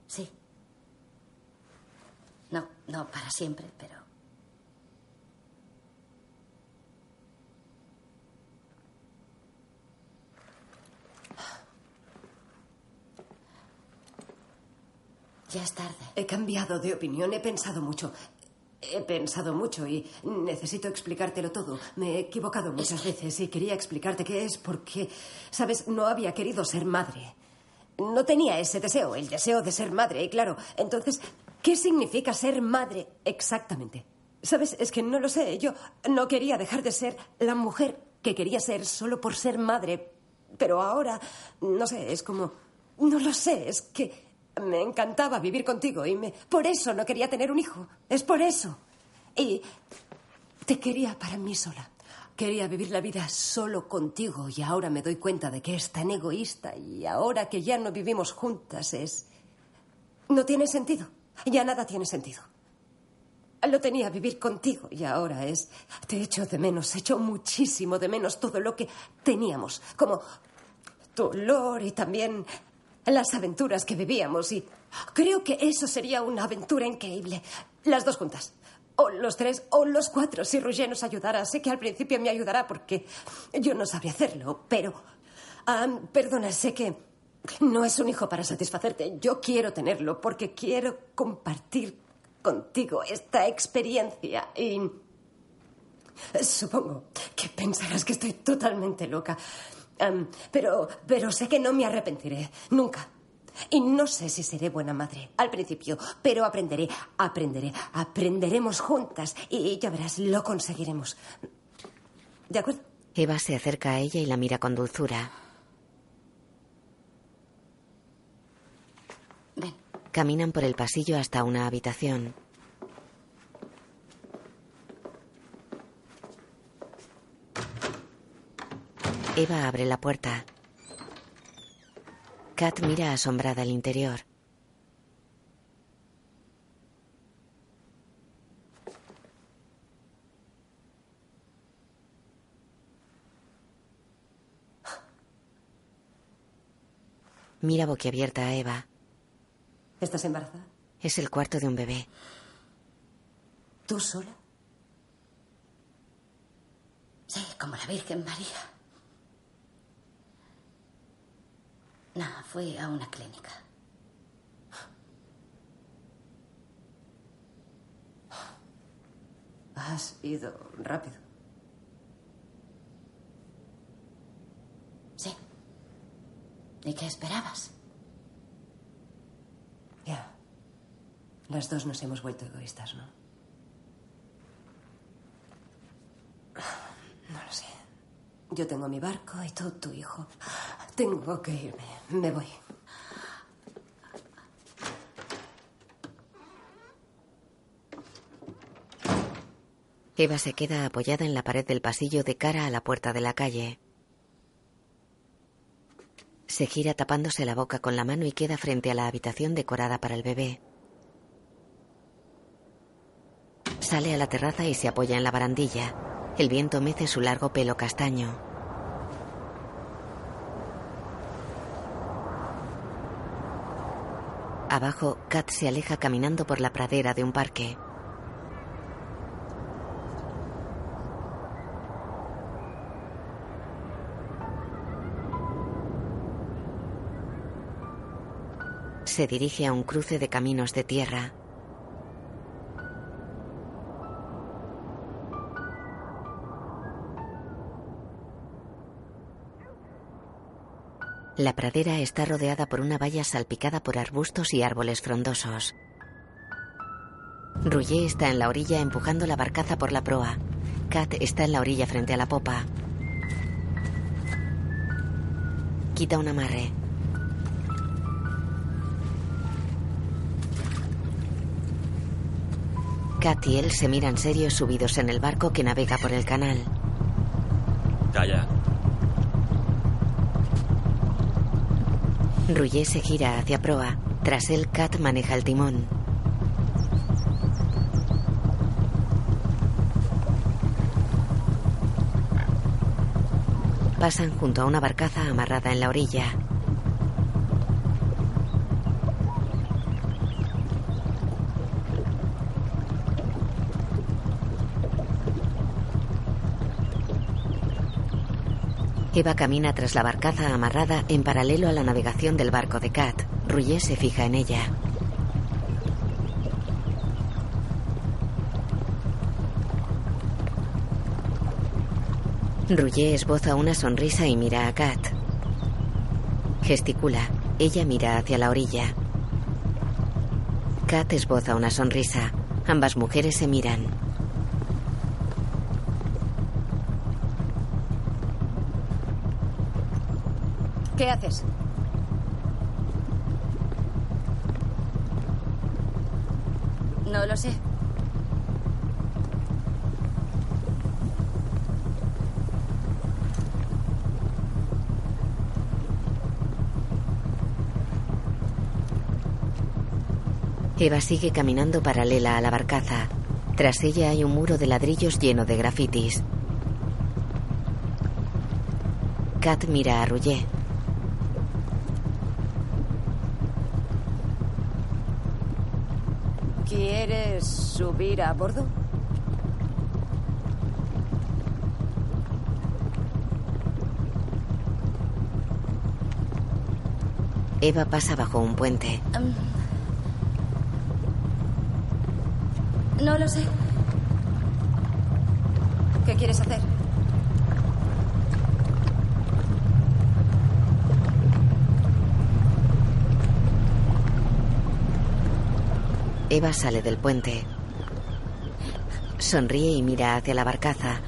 Sí. No, no para siempre, pero... Ya es tarde. He cambiado de opinión, he pensado mucho. He pensado mucho y necesito explicártelo todo. Me he equivocado muchas veces y quería explicarte qué es porque, sabes, no había querido ser madre. No tenía ese deseo, el deseo de ser madre, y claro, entonces, ¿qué significa ser madre exactamente? Sabes, es que no lo sé. Yo no quería dejar de ser la mujer que quería ser solo por ser madre. Pero ahora, no sé, es como... No lo sé, es que me encantaba vivir contigo y me... Por eso no quería tener un hijo. Es por eso. Y te quería para mí sola. Quería vivir la vida solo contigo y ahora me doy cuenta de que es tan egoísta y ahora que ya no vivimos juntas es... No tiene sentido. Ya nada tiene sentido. Lo tenía vivir contigo y ahora es... Te echo de menos, echo muchísimo de menos todo lo que teníamos. Como tu olor y también las aventuras que vivíamos y creo que eso sería una aventura increíble. Las dos juntas. O los tres o los cuatro, si Roger nos ayudara. Sé que al principio me ayudará porque yo no sabría hacerlo, pero... ah, perdona, sé que no es un hijo para satisfacerte. Yo quiero tenerlo porque quiero compartir contigo esta experiencia y... Supongo que pensarás que estoy totalmente loca. Am, pero, pero sé que no me arrepentiré. Nunca. Y no sé si seré buena madre al principio, pero aprenderé, aprenderé, aprenderemos juntas y ya verás, lo conseguiremos. ¿De acuerdo? Eva se acerca a ella y la mira con dulzura. Caminan por el pasillo hasta una habitación. Eva abre la puerta. Kat mira asombrada el interior. Mira boquiabierta a Eva. ¿Estás embarazada? Es el cuarto de un bebé. ¿Tú sola? Sí, como la Virgen María. No, fui a una clínica. Has ido rápido. Sí. ¿Y qué esperabas? Ya. Las dos nos hemos vuelto egoístas, ¿no? No lo sé. Yo tengo mi barco y tú tu hijo. Tengo que irme. Me voy. Eva se queda apoyada en la pared del pasillo de cara a la puerta de la calle. Se gira tapándose la boca con la mano y queda frente a la habitación decorada para el bebé. Sale a la terraza y se apoya en la barandilla. El viento mece su largo pelo castaño. Abajo, Kat se aleja caminando por la pradera de un parque. Se dirige a un cruce de caminos de tierra. La pradera está rodeada por una valla salpicada por arbustos y árboles frondosos. Rouget está en la orilla empujando la barcaza por la proa. Kat está en la orilla frente a la popa. Quita un amarre. Kat y él se miran serios subidos en el barco que navega por el canal. Calla. Rouget se gira hacia proa. Tras él, Kat maneja el timón. Pasan junto a una barcaza amarrada en la orilla. Eva camina tras la barcaza amarrada en paralelo a la navegación del barco de Kat. Rouget se fija en ella. Rouget esboza una sonrisa y mira a Kat. Gesticula. Ella mira hacia la orilla. Kat esboza una sonrisa. Ambas mujeres se miran. ¿Qué haces? No lo sé. Eva sigue caminando paralela a la barcaza. Tras ella hay un muro de ladrillos lleno de grafitis. Kat mira a Rouget. ¿Quieres subir a bordo? Eva pasa bajo un puente. No lo sé. ¿Qué quieres hacer? Eva sale del puente. Sonríe y mira hacia la barcaza.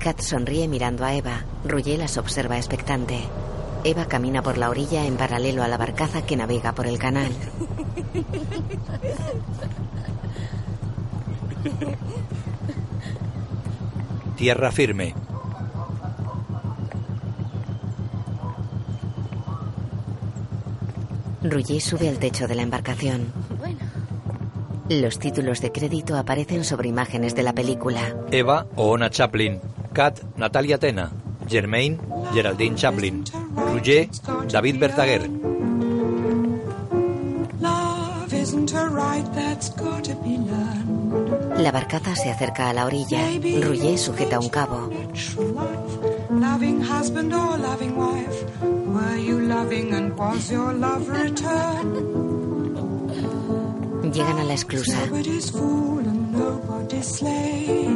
Kat sonríe mirando a Eva. Rouget las observa expectante. Eva camina por la orilla en paralelo a la barcaza que navega por el canal. Tierra firme. Rouget sube al techo de la embarcación. Bueno. Los títulos de crédito aparecen sobre imágenes de la película. Eva, Oona Chaplin. Kat, Natalia Tena. Germain, Geraldine Chaplin. Rouget, David Bertaguer. La barcaza se acerca a la orilla. Rouget sujeta un cabo. You loving and was your love returned? Llegan a la esclusa. Nobody's fool and nobody's slave.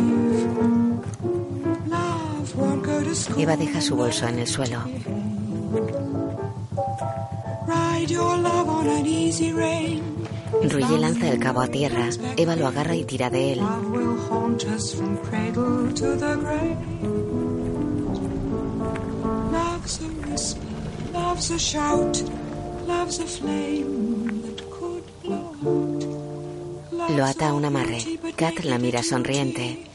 Love won't go to school. Eva deja su bolso en el suelo. Ride your love on an easy rein. Ruye lanza el cabo a tierra. Eva lo agarra y tira de él. Love's a shout, love's a flame that could blow out. Lo ata a un amarre. Kat la mira sonriente.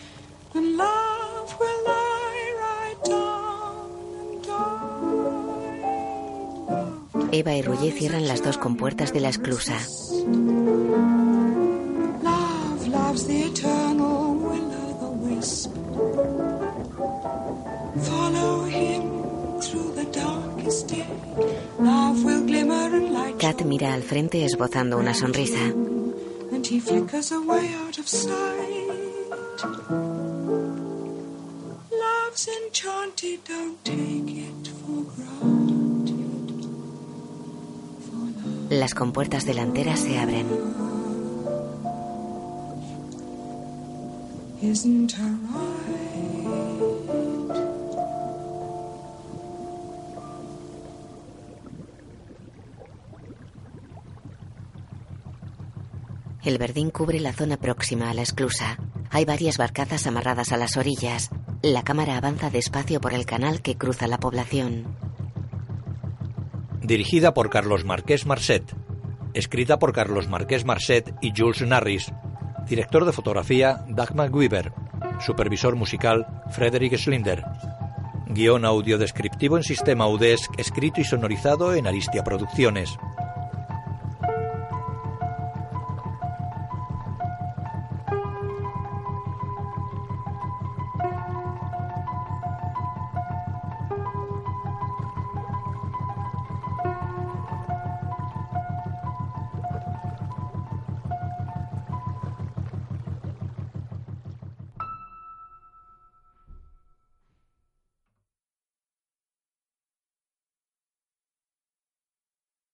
And love will lie right down and die. Eva y Ruye cierran las dos compuertas de la esclusa. Love loves the eternal mira al frente esbozando una sonrisa. Las compuertas delanteras se abren. Isn't El verdín cubre la zona próxima a la esclusa. Hay varias barcazas amarradas a las orillas. La cámara avanza despacio por el canal que cruza la población. Dirigida por Carlos Marqués Marcet. Escrita por Carlos Marqués Marcet y Jules Narris. Director de fotografía Dagmar Weaver. Supervisor musical Frederick Slinder. Guión audio descriptivo en sistema UDESC escrito y sonorizado en Aristia Producciones.